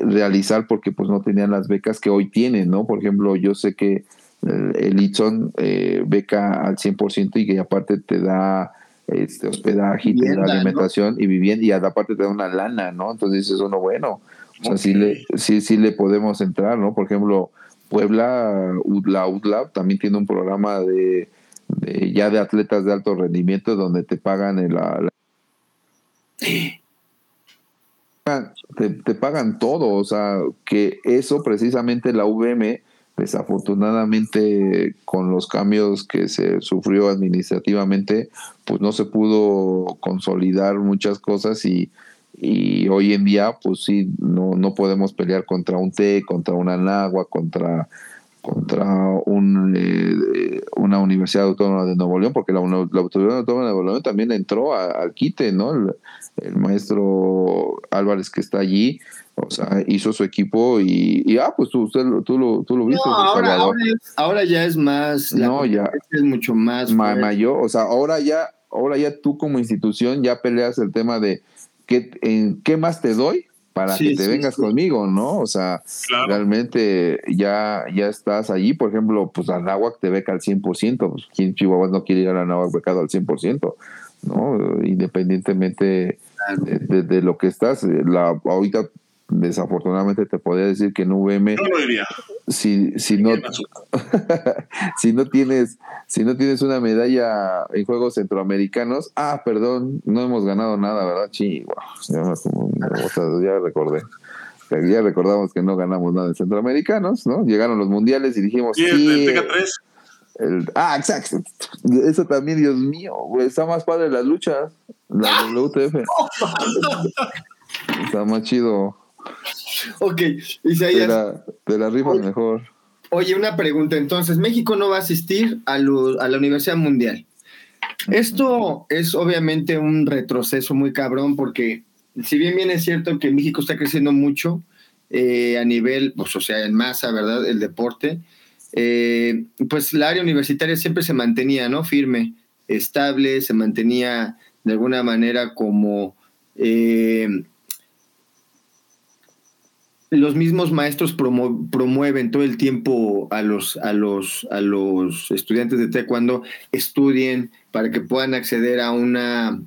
realizar porque pues no tenían las becas que hoy tienen, ¿no? Por ejemplo, yo sé que el Itson eh, beca al 100% y que aparte te da este hospedaje y te da alimentación y vivienda y aparte te da una lana, ¿no? Entonces dices uno, bueno, o sea, sí, le, sí, sí le podemos entrar, ¿no? Por ejemplo, Puebla, la UDLAB también tiene un programa de, ya de atletas de alto rendimiento donde te pagan el, la, te, te, pagan todo, o sea, que eso precisamente la VM, desafortunadamente con los cambios que se sufrió administrativamente, pues no se pudo consolidar muchas cosas y, y hoy en día pues sí no, no podemos pelear contra un T, contra una Nagua, contra contra un, eh, una universidad autónoma de Nuevo León, porque la, la autoridad autónoma de Nuevo León también entró al quite, ¿no? El, maestro Álvarez que está allí, o sea, hizo su equipo y, ah, pues tú, usted, tú, lo, tú lo viste. ahora, ahora, ya es más, no, ya es mucho más mayor, o sea, ahora ya, ahora ya tú como institución ya peleas el tema de ¿qué, en, ¿qué más te doy? para que te vengas conmigo, ¿no? O sea, realmente ya, ya estás allí, por ejemplo, pues Anáhuac te beca al 100%, pues quien Chihuahua no quiere ir a Anáhuac becado al 100%, ¿no? Independientemente de, de, lo que estás, la, ahorita desafortunadamente te podría decir que en VM si, si no si no tienes si no tienes una medalla en juegos centroamericanos ah perdón no hemos ganado nada verdad sí ya, ya recordé ya recordamos que no ganamos nada en centroamericanos no llegaron los mundiales y dijimos sí, el ah, exacto. Eso también, Dios mío, está más padre las luchas. La WTF. está más chido. Ok, Isaías. Te la, rifa mejor. Oye, una pregunta. Entonces, México no va a asistir a, la Universidad Mundial. Esto es obviamente un retroceso muy cabrón porque si bien bien es cierto que México está creciendo mucho eh, a nivel, pues, o sea, en masa, ¿verdad? El deporte, eh, pues la área universitaria siempre se mantenía, ¿no? Firme, estable, se mantenía de alguna manera como eh, los mismos maestros promueven todo el tiempo a los, a, los, a los estudiantes de taekwondo estudien para que puedan acceder a una,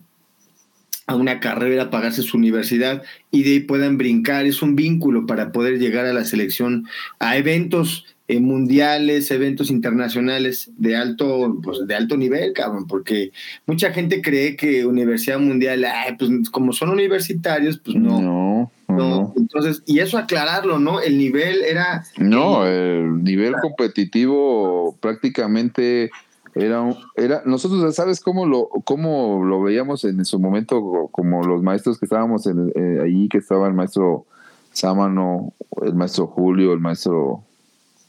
a una carrera, pagarse su universidad y de ahí puedan brincar. Es un vínculo para poder llegar a la selección, a eventos eh, mundiales, eventos internacionales de alto, pues, de alto nivel, cabrón, porque mucha gente cree que Universidad Mundial, pues como son universitarios, pues no. No, no. Entonces, y eso aclararlo, ¿no? El nivel era. No, el nivel competitivo prácticamente era, era nosotros sabes cómo lo cómo lo veíamos en su momento como los maestros que estábamos en, eh, allí que estaba el maestro Sámano el maestro Julio el maestro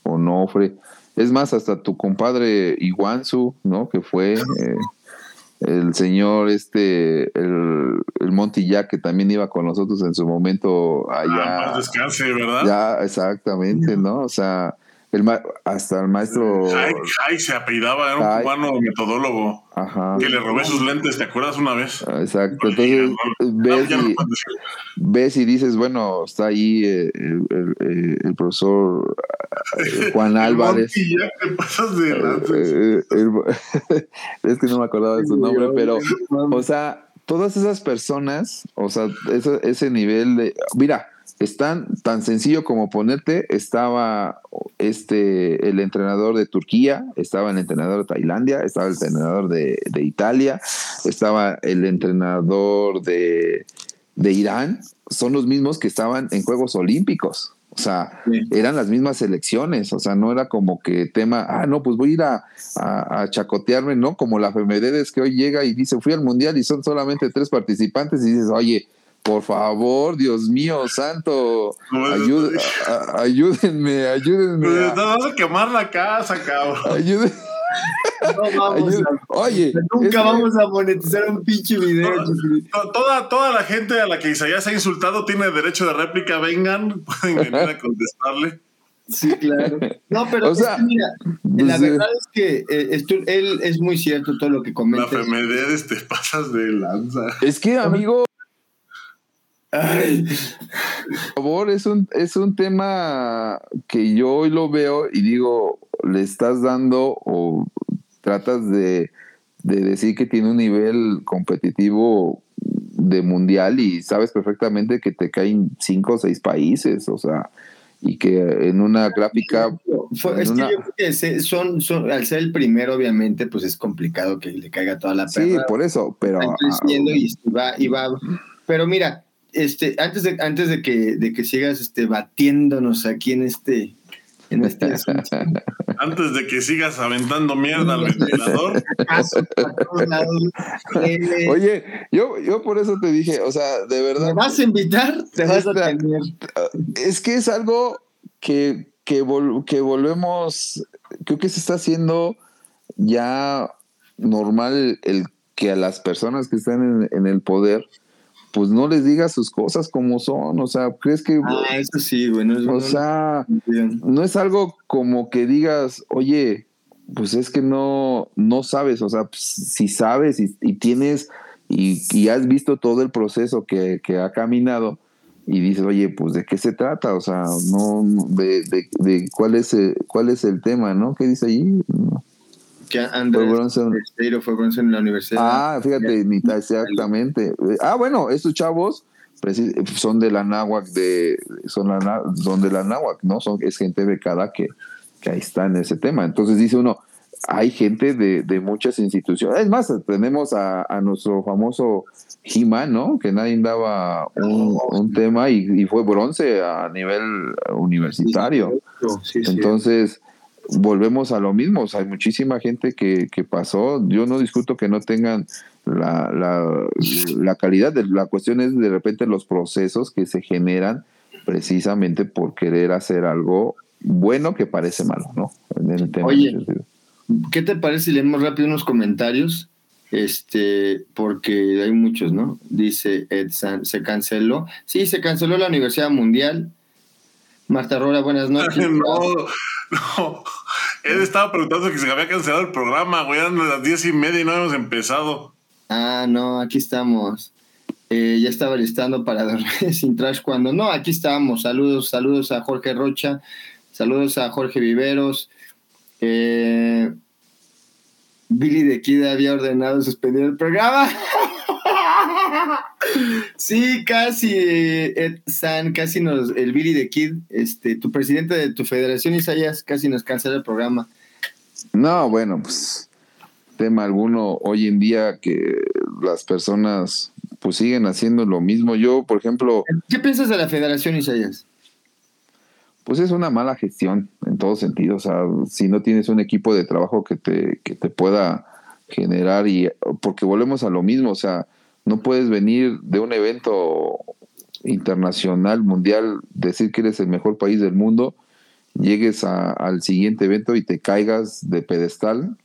Onofre, es más, hasta tu compadre Iguanzu, ¿no? Que fue eh, el señor este, el, el Monty Jack, que también iba con nosotros en su momento allá. Ah, más descanse, ¿verdad? Ya, exactamente, ¿no? O sea, el hasta el maestro. Jai, se apellidaba, era un cubano metodólogo. Ajá. Que le robé sus lentes, ¿te acuerdas una vez? Exacto. Entonces, ves, y, ves y dices, bueno, está ahí eh, el, el, el, profesor eh, Juan Álvarez. Ya te pasas de eh, es que no me acordaba de su nombre, pero, o sea, todas esas personas, o sea, ese, ese nivel de. Mira es tan, sencillo como ponerte, estaba este, el entrenador de Turquía, estaba el entrenador de Tailandia, estaba el entrenador de, Italia, estaba el entrenador de, Irán, son los mismos que estaban en Juegos Olímpicos. O sea, eran las mismas selecciones, o sea, no era como que tema, ah, no, pues voy a ir a, a, chacotearme, ¿no? Como la FMD que hoy llega y dice, fui al Mundial y son solamente tres participantes y dices, oye, por favor, Dios mío, santo, ayúdenme, ayúdenme. Pues, vamos a quemar la casa, cabrón. Ayúdenme. No vamos Oye, nunca vamos a monetizar un pinche video. toda, toda la gente a la que Isaías ha insultado tiene derecho de réplica. Vengan, pueden venir a contestarle. Sí, claro. No, pero mira, la pues, verdad es que eh, él es muy cierto todo lo que comenta. La FMD te pasas de lanza. Es que, amigo, Ay. Por favor, es un, es un tema que yo hoy lo veo y digo, le estás dando o tratas de, de decir que tiene un nivel competitivo de mundial y sabes perfectamente que te caen cinco o seis países, o sea, y que en una gráfica... es que yo creo que son, son, al ser el primero, obviamente, pues es complicado que le caiga toda la perra. Sí, por eso, pero... y va, y va. Pero mira, este, antes de, antes de que, de que sigas este, batiéndonos aquí en este, en este Antes de que sigas aventando mierda al ventilador. Oye, yo, yo por eso te dije, o sea, de verdad. ¿Me vas a invitar? Te vas a tener. Es que es algo que, que, que volvemos, creo que se está haciendo ya normal el que a las personas que están en el poder pues no les digas sus cosas como son, o sea, ¿crees que... Ah, eso sí, bueno. o sea, no es algo como que digas, oye, pues es que no, no sabes, o sea, pues, si sabes y, tienes y, has visto todo el proceso que, ha caminado y dices, oye, pues de qué se trata, o sea, no, de, de, cuál, es el, cuál es el tema, ¿no? ¿Qué dice ahí? Que Andrés fue fue bronce en la universidad. Ah, fíjate, exactamente. Ah, bueno, estos chavos son de la náhuac, de, son, la, son de la náhuac, ¿no? Son, es gente becada que, que ahí está en ese tema. Entonces dice uno, hay gente de, de muchas instituciones. Es más, tenemos a, a nuestro famoso He-Man, ¿no? Que nadie daba un, un tema y, y, fue bronce a nivel universitario. Entonces, volvemos a lo mismo. O sea, hay muchísima gente que, que pasó. Yo no discuto que no tengan la, la, la, calidad. De, la cuestión es de repente los procesos que se generan precisamente por querer hacer algo bueno que parece malo, ¿no? Oye, ¿qué te parece si leemos rápido unos comentarios? Este, porque hay muchos, ¿no? Dice Edson, se canceló. Sí, se canceló la Universidad Mundial. Marta Rora, buenas noches. no, no. Él estaba preguntando que se había cancelado el programa, güey. Eran las diez y media y no hemos empezado. Ah, no, aquí estamos. Eh, ya estaba listando para dormir sin trash cuando. No, aquí estamos. Saludos, saludos a Jorge Rocha. Saludos a Jorge Viveros. Eh, Billy de Kida había ordenado suspender el programa. sí, casi, Ed San, casi nos, el Billy de Kid, este, tu presidente de tu federación, Isaías, casi nos cancela el programa. No, bueno, pues tema alguno hoy en día que las personas pues siguen haciendo lo mismo. Yo, por ejemplo... ¿Qué piensas de la federación, Isaías? Pues es una mala gestión en todo sentido. O sea, si no tienes un equipo de trabajo que te, que te pueda generar y porque volvemos a lo mismo, o sea, no puedes venir de un evento internacional, mundial, decir que eres el mejor país del mundo, llegues al siguiente evento y te caigas de pedestal,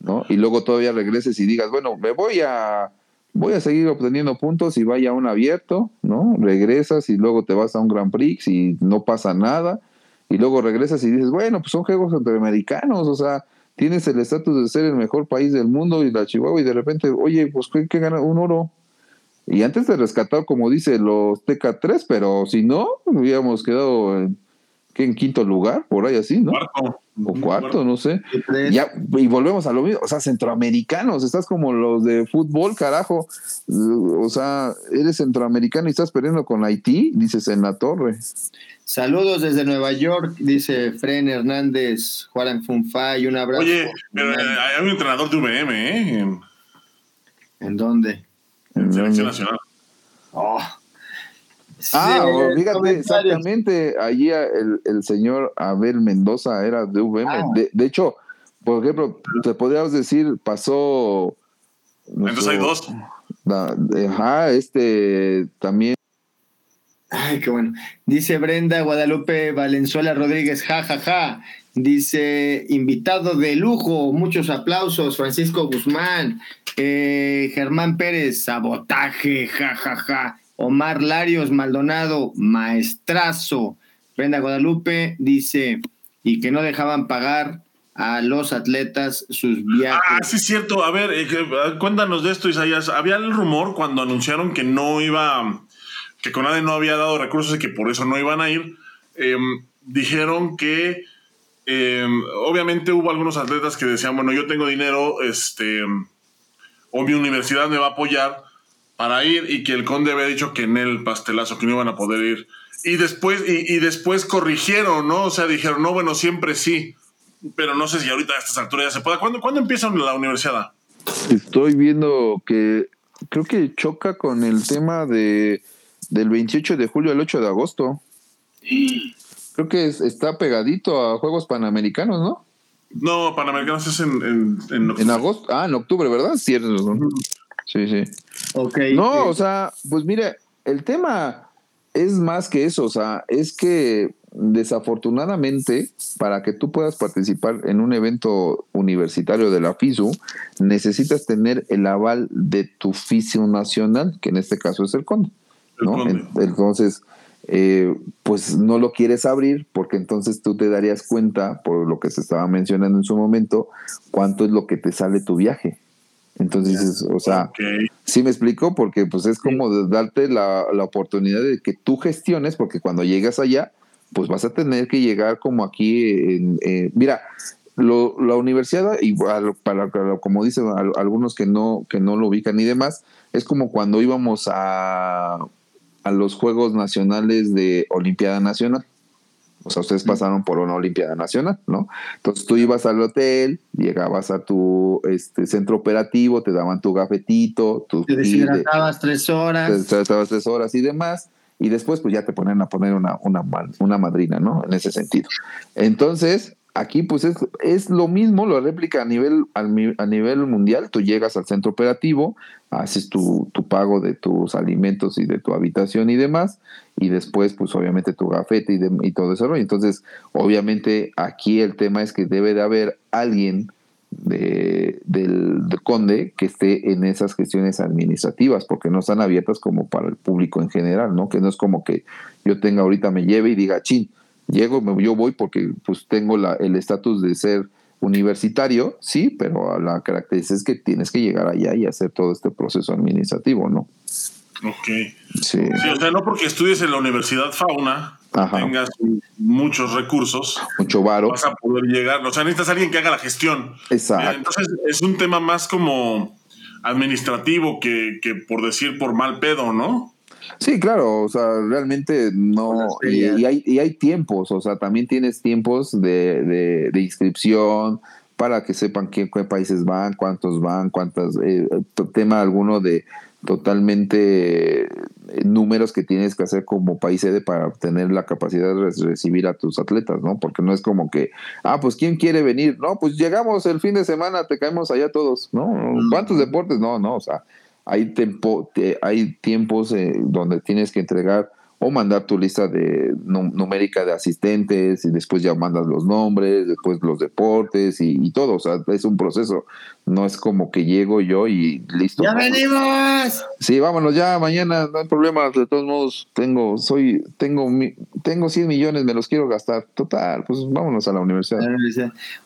¿no? Y luego todavía regreses y digas, bueno, me voy a voy a seguir obteniendo puntos y vaya a un abierto, ¿no? Regresas y luego te vas a un Grand Prix y no pasa nada. Y luego regresas y dices, bueno, pues son juegos centroamericanos, o sea, tienes el estatus de ser el mejor país del mundo y la Chihuahua y de repente, oye, pues ¿qué, gana? Un oro. Y antes de rescatar, como dice, los TK3, pero si no, hubiéramos quedado en, en quinto lugar, por ahí así, ¿no? O cuarto, no sé. Ya, y volvemos a lo mismo, o sea, centroamericanos, estás como los de fútbol, carajo. O sea, eres centroamericano y estás perdiendo con Haití, dices en la torre. Saludos desde Nueva York, dice Fren Hernández, Juan Funfa y un abrazo. Oye, pero eh, hay un entrenador de UVM, ¿eh? ¿En dónde? En Selección Nacional. Oh. Ah, fíjate, exactamente, allí el, el, señor Abel Mendoza era de UVM. Ah. De, hecho, por ejemplo, te podrías decir, pasó... Entonces hay dos. ajá, este también Ay, qué bueno. Dice Brenda Guadalupe Valenzuela Rodríguez, ja, ja, ja. Dice, invitado de lujo, muchos aplausos, Francisco Guzmán, eh, Germán Pérez, sabotaje, ja, ja, ja. Omar Larios Maldonado, maestrazo. Brenda Guadalupe dice, y que no dejaban pagar a los atletas sus viajes. Ah, sí, es cierto. A ver, eh, cuéntanos de esto, Isaías. Había el rumor cuando anunciaron que no iba que Conade no había dado recursos y que por eso no iban a ir, em, dijeron que em, obviamente hubo algunos atletas que decían, bueno, yo tengo dinero, este, o mi universidad me va a apoyar para ir y que el conde había dicho que en el pastelazo, que no iban a poder ir. Y después, y, después corrigieron, ¿no? O sea, dijeron, no, bueno, siempre sí. Pero no sé si ahorita a estas alturas ya se pueda. ¿Cuándo, ¿cuándo empieza la universidad? Estoy viendo que creo que choca con el tema de del 28 de julio al 8 de agosto. Creo que está pegadito a Juegos Panamericanos, ¿no? No, Panamericanos es en, en, agosto. Ah, en octubre, ¿verdad? Cierto. Sí, sí. Ok. No, o sea, pues mire, el tema es más que eso, o sea, es que desafortunadamente, para que tú puedas participar en un evento universitario de la FISU, necesitas tener el aval de tu FISU nacional, que en este caso es el CONDE. ¿no? Entonces, eh, pues no lo quieres abrir porque entonces tú te darías cuenta, por lo que se estaba mencionando en su momento, cuánto es lo que te sale tu viaje. Entonces, o sea, sí me explico, porque pues es como darte la, oportunidad de que tú gestiones, porque cuando llegas allá, pues vas a tener que llegar como aquí, en, eh, mira, la universidad, igual, para, como dicen algunos que no, que no lo ubican y demás, es como cuando íbamos a, a los Juegos Nacionales de Olimpiada Nacional. O sea, ustedes pasaron por una Olimpiada Nacional, ¿no? Entonces tú ibas al hotel, llegabas a tu este, centro operativo, te daban tu gafetito, tu... Te deshidratabas tres horas. Te deshidratabas tres horas y demás, y después pues ya te ponen a poner una, una, una madrina, ¿no? En ese sentido. Entonces, Aquí pues es, es, lo mismo, lo réplica a nivel, a nivel mundial. Tú llegas al centro operativo, haces tu, tu, pago de tus alimentos y de tu habitación y demás, y después pues obviamente tu gafete y, y todo eso. Entonces obviamente aquí el tema es que debe de haber alguien de, del, del, conde que esté en esas gestiones administrativas, porque no están abiertas como para el público en general, ¿no? Que no es como que yo tenga ahorita me lleve y diga, chin, llego, yo voy porque pues tengo la, el estatus de ser universitario, sí, pero la característica es que tienes que llegar allá y hacer todo este proceso administrativo, ¿no? Ok. Sí. sí o sea, no porque estudies en la Universidad Fauna, tengas muchos recursos, mucho varo, vas a poder llegar. O sea, necesitas alguien que haga la gestión. Exacto. Entonces, es un tema más como administrativo que, que por decir por mal pedo, ¿no? Sí, claro, o sea, realmente no, y, hay, y hay tiempos, o sea, también tienes tiempos de, de, inscripción para que sepan qué, qué, países van, cuántos van, cuántas, eh, tema alguno de totalmente eh, números que tienes que hacer como país sede para tener la capacidad de recibir a tus atletas, ¿no? Porque no es como que, ah, pues ¿quién quiere venir? No, pues llegamos el fin de semana, te caemos allá todos, ¿no? ¿Cuántos deportes? No, no, o sea, hay, tempo, hay tiempos eh, donde tienes que entregar o mandar tu lista de numérica de asistentes y después ya mandas los nombres, después los deportes y, todo, o sea, es un proceso, no es como que llego yo y listo. ¡Ya venimos! Sí, vámonos ya, mañana no hay problema, de todos modos tengo, soy, tengo, tengo 100 millones, me los quiero gastar, total, pues vámonos a la universidad.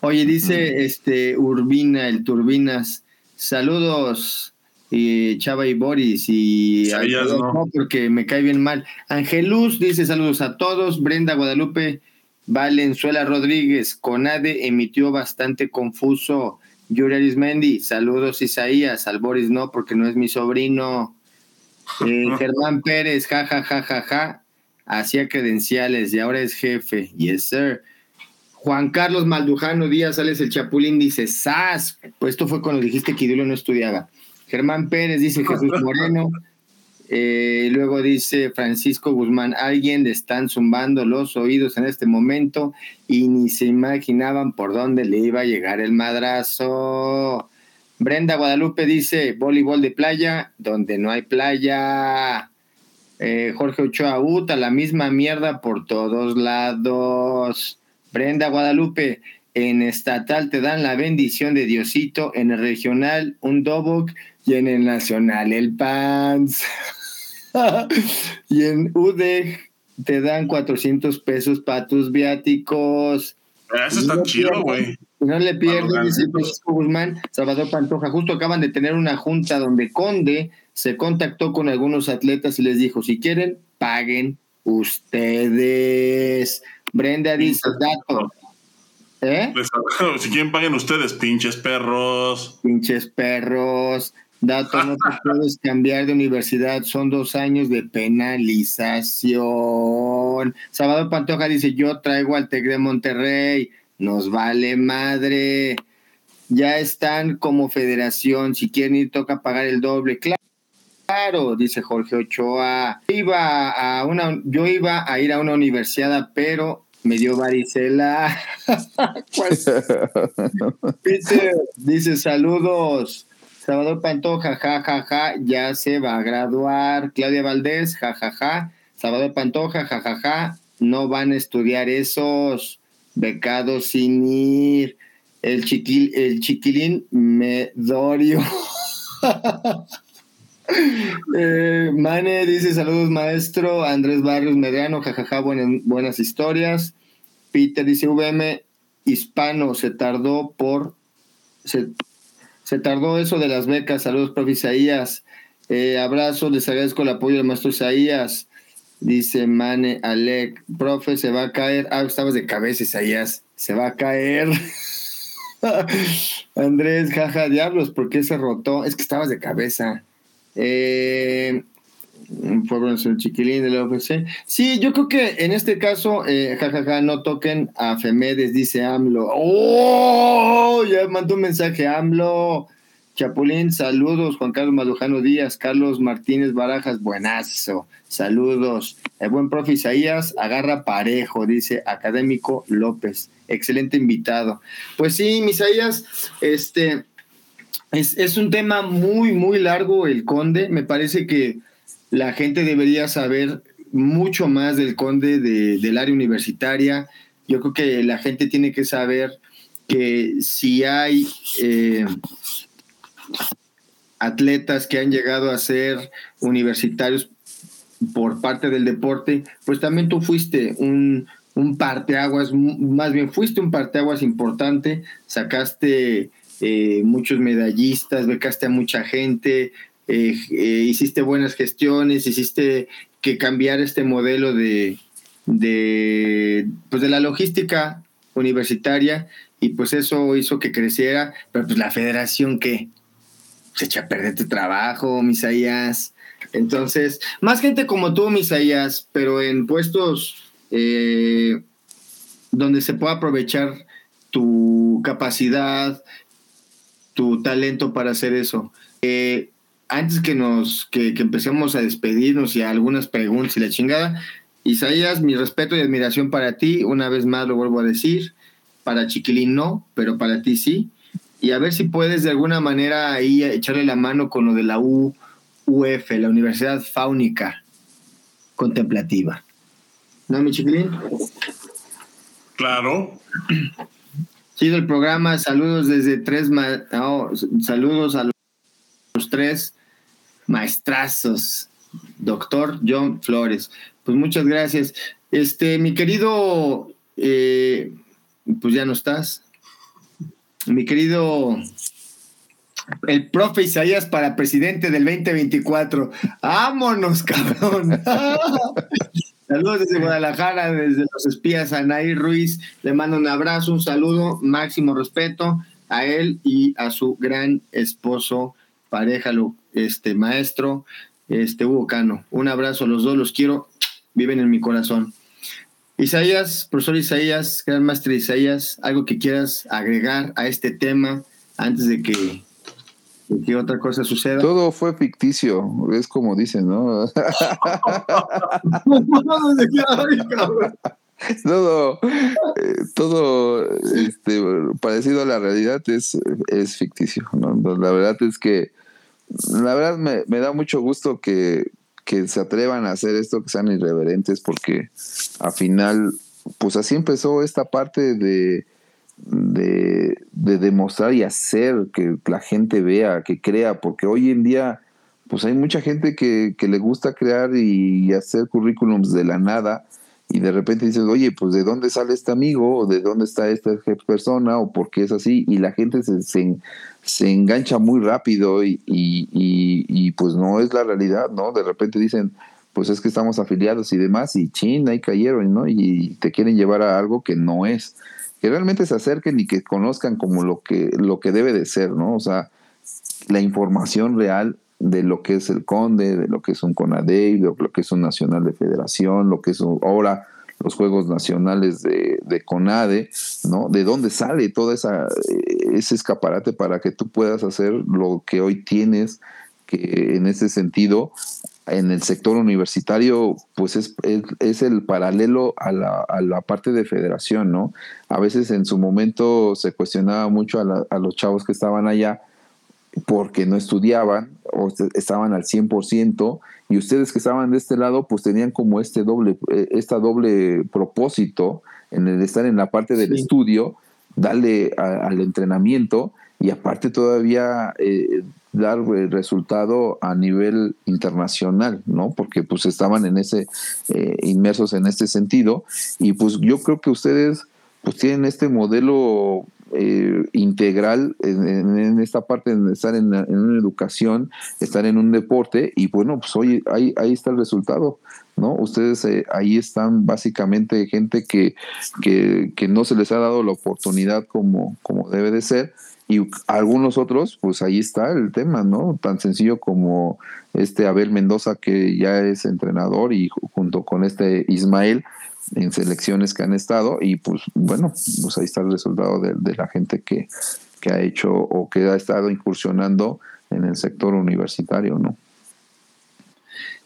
Oye, dice este Urbina, el Turbinas, saludos y Chava y Boris y no. porque me cae bien mal. Angelus dice saludos a todos. Brenda Guadalupe Valenzuela Rodríguez, Conade emitió bastante confuso. Yuri Arismendi, saludos Isaías, al Boris no, porque no es mi sobrino. Eh, Germán Pérez, ja, ja, ja, ja, ja, hacía credenciales y ahora es jefe. Yes, sir. Juan Carlos Maldujano Díaz sales el Chapulín, dice, ¡Sas! Pues esto fue cuando dijiste que Idulio no estudiaba. Germán Pérez dice Jesús Moreno. Eh, luego dice Francisco Guzmán, alguien le están zumbando los oídos en este momento y ni se imaginaban por dónde le iba a llegar el madrazo. Brenda Guadalupe dice, voleibol de playa, donde no hay playa. Eh, Jorge Ochoa, Uta, la misma mierda por todos lados. Brenda Guadalupe, en estatal te dan la bendición de Diosito, en el regional un dobok y en el Nacional el PANS. y en UDEG te dan 400 pesos para tus viáticos. Ah, eso está chido, güey. No le pierdes, dice Francisco Guzmán, Salvador Pantoja. Justo acaban de tener una junta donde Conde se contactó con algunos atletas y les dijo: si quieren, paguen ustedes. Brenda dice: dato, ¿Eh? Si quieren, paguen ustedes, pinches perros. Pinches perros. Dato, no te puedes cambiar de universidad, son dos años de penalización. Salvador Pantoja dice, yo traigo al TEC de Monterrey, nos vale madre. Ya están como federación, si quieren ir toca pagar el doble. Claro, dice Jorge Ochoa. Iba a una, yo iba a ir a una universidad, pero me dio varicela. Pues, dice saludos. Salvador Pantoja, ja, ja, ja, ya se va a graduar. Claudia Valdés, ja, ja, ja. Salvador Pantoja, ja, ja, ja, no van a estudiar esos becados sin ir. El, chiquil, el chiquilín Medorio. eh, Mane dice saludos maestro. Andrés Barrios Mediano, jajaja, buenas, buenas historias. Peter dice VM hispano, se tardó por... tardó eso de las becas. Saludos, profe Isaías. Eh, abrazo, les agradezco el apoyo del maestro Isaías. Dice Mane Alec, profe, se va a caer. Ah, estabas de cabeza, Isaías. Se va a caer. Andrés, jaja, diablos, ¿por qué se rotó? Es que estabas de cabeza. Eh, fue el chiquilín de la OFC. Sí, yo creo que en este caso, eh, jajaja, no toquen a Femedes, dice AMLO. ¡Oh! Ya mandó un mensaje AMLO. Chapulín, saludos. Juan Carlos Madujano Díaz, Carlos Martínez Barajas, buenazo. Saludos. El buen profe Isaías, agarra parejo, dice Académico López. Excelente invitado. Pues sí, Isaías, este. Es, es un tema muy, muy largo el conde. Me parece que la gente debería saber mucho más del conde del área universitaria. Yo creo que la gente tiene que saber que si hay eh, atletas que han llegado a ser universitarios por parte del deporte, pues también tú fuiste un, un parteaguas, más bien fuiste un parteaguas importante, sacaste eh, muchos medallistas, becaste a mucha gente, eh, eh, hiciste buenas gestiones, hiciste que cambiar este modelo de, pues de la logística universitaria y pues eso hizo que creciera, pero pues la federación que se echa a perder tu trabajo, Misaías. Entonces, más gente como tú, Misaías, pero en puestos eh, donde se pueda aprovechar tu capacidad, tu talento para hacer eso. Antes que nos que, empecemos a despedirnos y a algunas preguntas y la chingada, Isaías, mi respeto y admiración para ti, una vez más lo vuelvo a decir, para Chiquilín no, pero para ti sí, y a ver si puedes de alguna manera ahí echarle la mano con lo de la UF, la Universidad Fáunica Contemplativa. ¿No, mi Chiquilín? Claro. Sido el programa, saludos desde tres, saludos a los tres maestrazos, doctor John Flores. Pues muchas gracias. Este, mi querido, eh, pues ya no estás. Mi querido, el profe Isaías para presidente del 2024. ¡Vámonos, cabrón! Saludos desde Guadalajara, desde los espías Anaí Ruiz. Le mando un abrazo, un saludo, máximo respeto a él y a su gran esposo, pareja, este maestro, este Hugo Cano. Un abrazo a los dos, los quiero, viven en mi corazón. Isaías, profesor Isaías, gran maestro Isaías, algo que quieras agregar a este tema antes de que, que otra cosa suceda. Todo fue ficticio, es como dicen, ¿no? todo, eh, todo este, parecido a la realidad es, es ficticio. La verdad es que la verdad me, da mucho gusto que, se atrevan a hacer esto, que sean irreverentes, porque al final, pues así empezó esta parte de, de, demostrar y hacer que la gente vea, que crea, porque hoy en día, pues hay mucha gente que, que le gusta crear y hacer currículums de la nada y de repente dices, oye, pues de dónde sale este amigo, o de dónde está esta persona, o por qué es así, y la gente se, se, engancha muy rápido y, y, y, pues no es la realidad, ¿no? De repente dicen, pues es que estamos afiliados y demás, y chin, ahí cayeron, ¿no? Y te quieren llevar a algo que no es. Que realmente se acerquen y que conozcan como lo que, lo que debe de ser, ¿no? O sea, la información real de lo que es el Conde, de lo que es un CONADEI, de lo que es un Nacional de Federación, lo que es ahora los Juegos Nacionales de, de, CONADE, ¿no? De dónde sale todo esa, ese escaparate para que tú puedas hacer lo que hoy tienes, que en ese sentido, en el sector universitario, pues es, es, el paralelo a la, a la, parte de federación, ¿no? A veces en su momento se cuestionaba mucho a, a los chavos que estaban allá, porque no estudiaban o estaban al 100% y ustedes que estaban de este lado pues tenían como este doble eh, esta doble propósito en el estar en la parte del estudio darle al entrenamiento y aparte todavía eh, dar el resultado a nivel internacional, ¿no? Porque pues estaban en ese eh, inmersos en este sentido y pues yo creo que ustedes pues tienen este modelo eh, integral en, esta parte de estar en, una educación, estar en un deporte y bueno, pues hoy ahí, ahí está el resultado. ¿no? Ustedes eh, ahí están básicamente gente que, que, que, no se les ha dado la oportunidad como, como debe de ser y algunos otros, pues ahí está el tema, ¿no? Tan sencillo como este Abel Mendoza que ya es entrenador y junto con este Ismael, en selecciones que han estado y pues bueno, pues ahí está el resultado de, la gente que, que, ha hecho o que ha estado incursionando en el sector universitario, ¿no?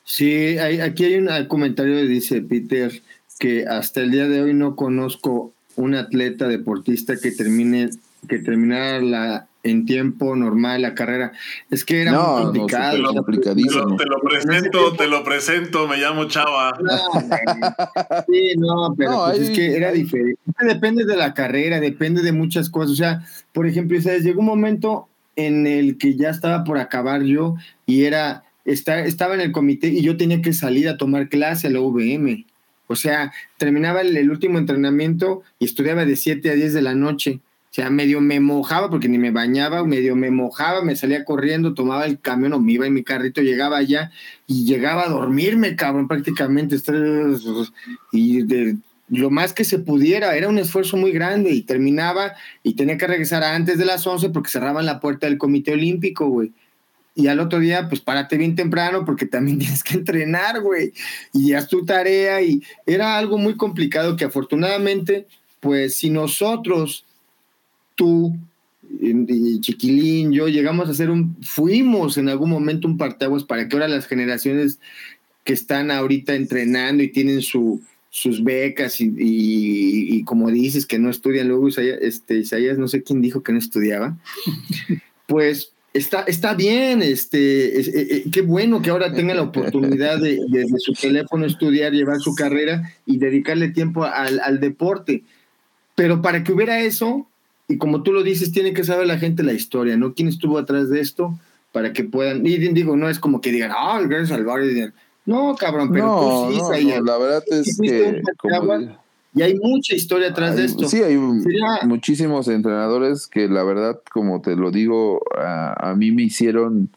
Sí, aquí hay un comentario que dice Peter que hasta el día de hoy no conozco un atleta deportista que termine que terminara la en tiempo normal la carrera. Es que era muy complicado. te, lo, presento, te lo presento, me llamo Chava. sí, no, pero pues es que era diferente. Depende de la carrera, depende de muchas cosas. O sea, por ejemplo, ¿sabes? llegó un momento en el que ya estaba por acabar yo y era, estaba en el comité y yo tenía que salir a tomar clase a la UVM. O sea, terminaba el, el último entrenamiento y estudiaba de 7 a 10 de la noche o sea, medio me mojaba porque ni me bañaba, medio me mojaba, me salía corriendo, tomaba el camión o me iba en mi carrito, llegaba allá y llegaba a dormirme, cabrón, prácticamente. Y lo más que se pudiera, era un esfuerzo muy grande y terminaba y tenía que regresar antes de las 11 porque cerraban la puerta del Comité Olímpico, güey. Y al otro día, pues párate bien temprano porque también tienes que entrenar, güey. Y haz tu tarea y era algo muy complicado que afortunadamente, pues si nosotros tú, y Chiquilín, yo llegamos a ser un, fuimos en algún momento un parteaguas para que ahora las generaciones que están ahorita entrenando y tienen su, sus becas y, como dices que no estudian, luego Isaías, este, Isaías, no sé quién dijo que no estudiaba, pues está, está bien, este, eh, eh, qué bueno que ahora tenga la oportunidad de desde su teléfono estudiar, llevar su carrera y dedicarle tiempo al, al deporte. Pero para que hubiera eso, y como tú lo dices, tiene que saber la gente la historia, ¿no? ¿Quién estuvo atrás de esto? Para que puedan, y digo, no es como que digan, ah, el Salvador, no, cabrón, pero no, tú sí, no, la verdad es que... y hay mucha historia atrás de esto. Sí, hay muchísimos entrenadores que la verdad, como te lo digo, a, a, mí me hicieron,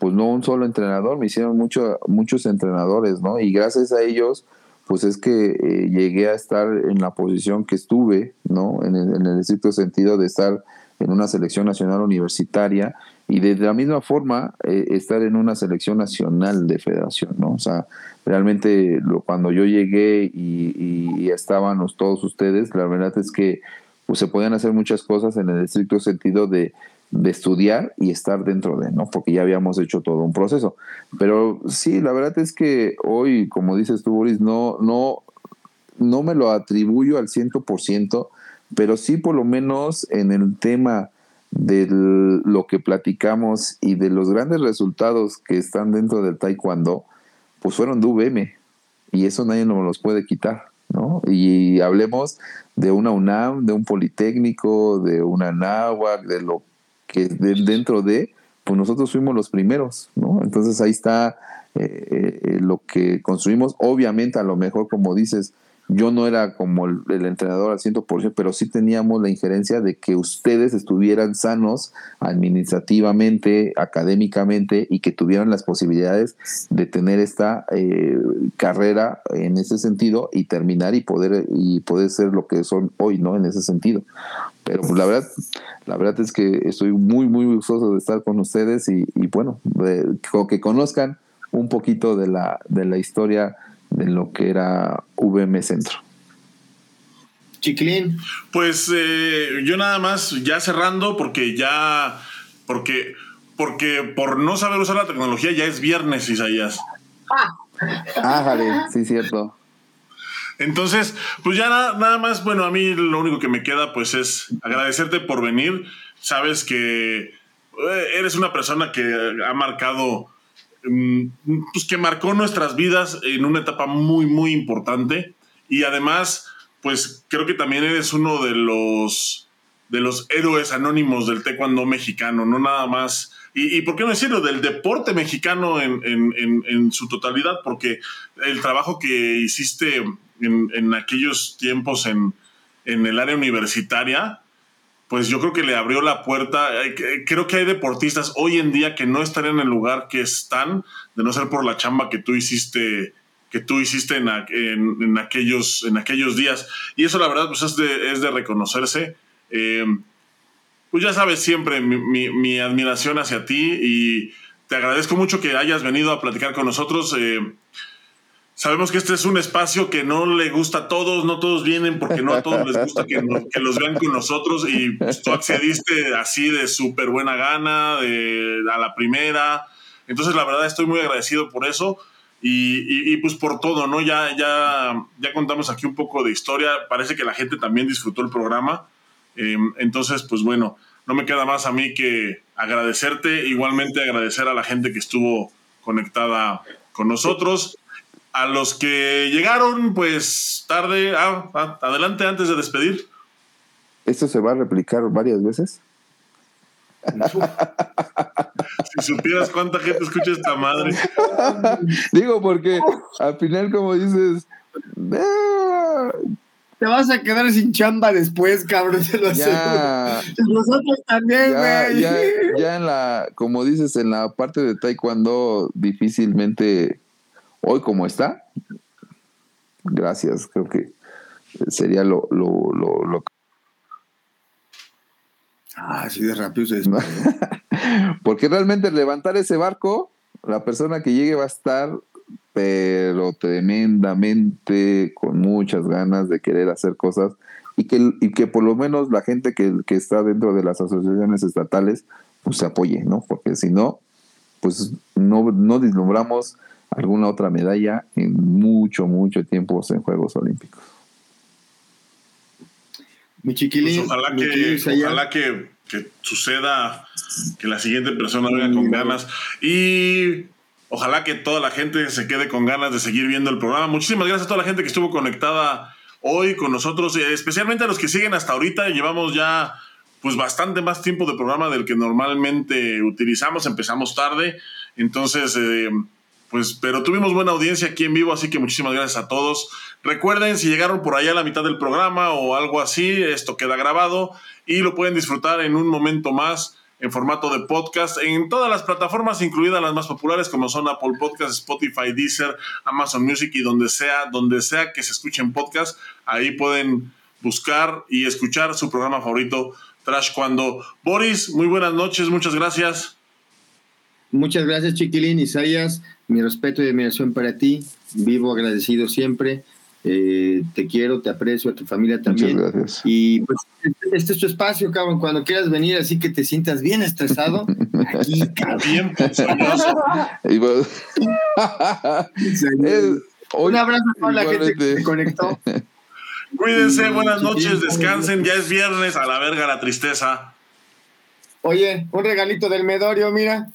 pues no un solo entrenador, me hicieron mucho, muchos entrenadores, ¿no? Y gracias a ellos, pues es que eh, llegué a estar en la posición que estuve, ¿no? En el, en el estricto sentido de estar en una selección nacional universitaria y de la misma forma eh, estar en una selección nacional de federación, ¿no? O sea, realmente lo, cuando yo llegué y, y, estaban todos ustedes, la verdad es que pues, se podían hacer muchas cosas en el estricto sentido de de estudiar y estar dentro de, ¿no? Porque ya habíamos hecho todo un proceso. Pero sí, la verdad es que hoy, como dices tú, Boris, no, no, no me lo atribuyo al ciento por ciento, pero sí por lo menos en el tema de lo que platicamos y de los grandes resultados que están dentro del taekwondo, pues fueron de UVM y eso nadie nos los puede quitar, ¿no? Y hablemos de una UNAM, de un Politécnico, de una NAWAC, de lo que dentro de, pues nosotros fuimos los primeros, ¿no? Entonces ahí está eh, eh, lo que construimos. Obviamente, a lo mejor, como dices, yo no era como el, entrenador al 100%, pero sí teníamos la injerencia de que ustedes estuvieran sanos administrativamente, académicamente y que tuvieran las posibilidades de tener esta eh, carrera en ese sentido y terminar y poder y poder ser lo que son hoy, ¿no? En ese sentido. Pero pues, la verdad, la verdad es que estoy muy, muy gustoso de estar con ustedes y, bueno, que conozcan un poquito de la, de la historia de lo que era VM Centro. Chiquilín. Pues eh, yo nada más, ya cerrando, porque ya, porque, porque por no saber usar la tecnología ya es viernes, Isaías. Ah, jale, sí, cierto. Entonces, pues ya nada, nada, más, bueno, a mí lo único que me queda pues es agradecerte por venir. Sabes que eh, eres una persona que ha marcado pues que marcó nuestras vidas en una etapa muy, muy importante. Y además, pues creo que también eres uno de los, de los héroes anónimos del taekwondo mexicano, no nada más. Y, por qué no decirlo, del deporte mexicano en, en, en, su totalidad, porque el trabajo que hiciste en, aquellos tiempos en, el área universitaria, pues yo creo que le abrió la puerta. Creo que hay deportistas hoy en día que no estarían en el lugar que están, de no ser por la chamba que tú hiciste que tú hiciste en, en, aquellos, en aquellos días. Y eso la verdad pues es de, es de reconocerse. Eh, pues ya sabes siempre mi, mi, admiración hacia ti y te agradezco mucho que hayas venido a platicar con nosotros. Eh, Sabemos que este es un espacio que no le gusta a todos, no todos vienen porque no a todos les gusta que, los vean con nosotros y tú accediste así de súper buena gana, de, a la primera. Entonces, la verdad, estoy muy agradecido por eso y, pues por todo, ¿no? Ya, ya, ya contamos aquí un poco de historia. Parece que la gente también disfrutó el programa. Em, entonces, pues bueno, no me queda más a mí que agradecerte, igualmente agradecer a la gente que estuvo conectada con nosotros. A los que llegaron, pues tarde, ah, ah, adelante antes de despedir. ¿Esto se va a replicar varias veces? si supieras cuánta gente escucha esta madre. Digo, porque al final, como dices, ah". te vas a quedar sin chamba después, cabrón, te lo ya, Nosotros también, güey. Ya, ya, en la, como dices, en la parte de taekwondo difícilmente hoy como está, gracias, creo que sería lo, lo, lo, Ah, así de rápido se Porque realmente levantar ese barco, la persona que llegue va a estar, pero tremendamente con muchas ganas de querer hacer cosas y que, y que por lo menos la gente que, que está dentro de las asociaciones estatales pues se apoye, ¿no? Porque si no, pues no, no vislumbramos alguna otra medalla en mucho, mucho tiempo en Juegos Olímpicos. Mi chiquilín. Pues ojalá, que, ojalá que, suceda, que la siguiente persona venga con ganas y ojalá que toda la gente se quede con ganas de seguir viendo el programa. Muchísimas gracias a toda la gente que estuvo conectada hoy con nosotros, especialmente a los que siguen hasta ahorita. Llevamos ya pues bastante más tiempo de programa del que normalmente utilizamos. Empezamos tarde, entonces... Eh, pues, pero tuvimos buena audiencia aquí en vivo, así que muchísimas gracias a todos. Recuerden, si llegaron por allá a la mitad del programa o algo así, esto queda grabado y lo pueden disfrutar en un momento más en formato de podcast en todas las plataformas, incluidas las más populares como son Apple Podcasts, Spotify, Deezer, Amazon Music y donde sea, donde sea que se escuchen podcast, ahí pueden buscar y escuchar su programa favorito, Trash Cuando. Boris, muy buenas noches, muchas gracias. Muchas gracias, Chiquilín, Isaías mi respeto y admiración para ti. Vivo agradecido siempre. Eh, te quiero, te aprecio, a tu familia también. Muchas gracias. Y pues este es tu espacio, cabrón. Cuando quieras venir así que te sientas bien estresado, aquí, cabrón. Un abrazo a toda la gente que se conectó. Cuídense, buenas noches, descansen. Ya es viernes, a la verga la tristeza. Oye, un regalito del Medorio, mira.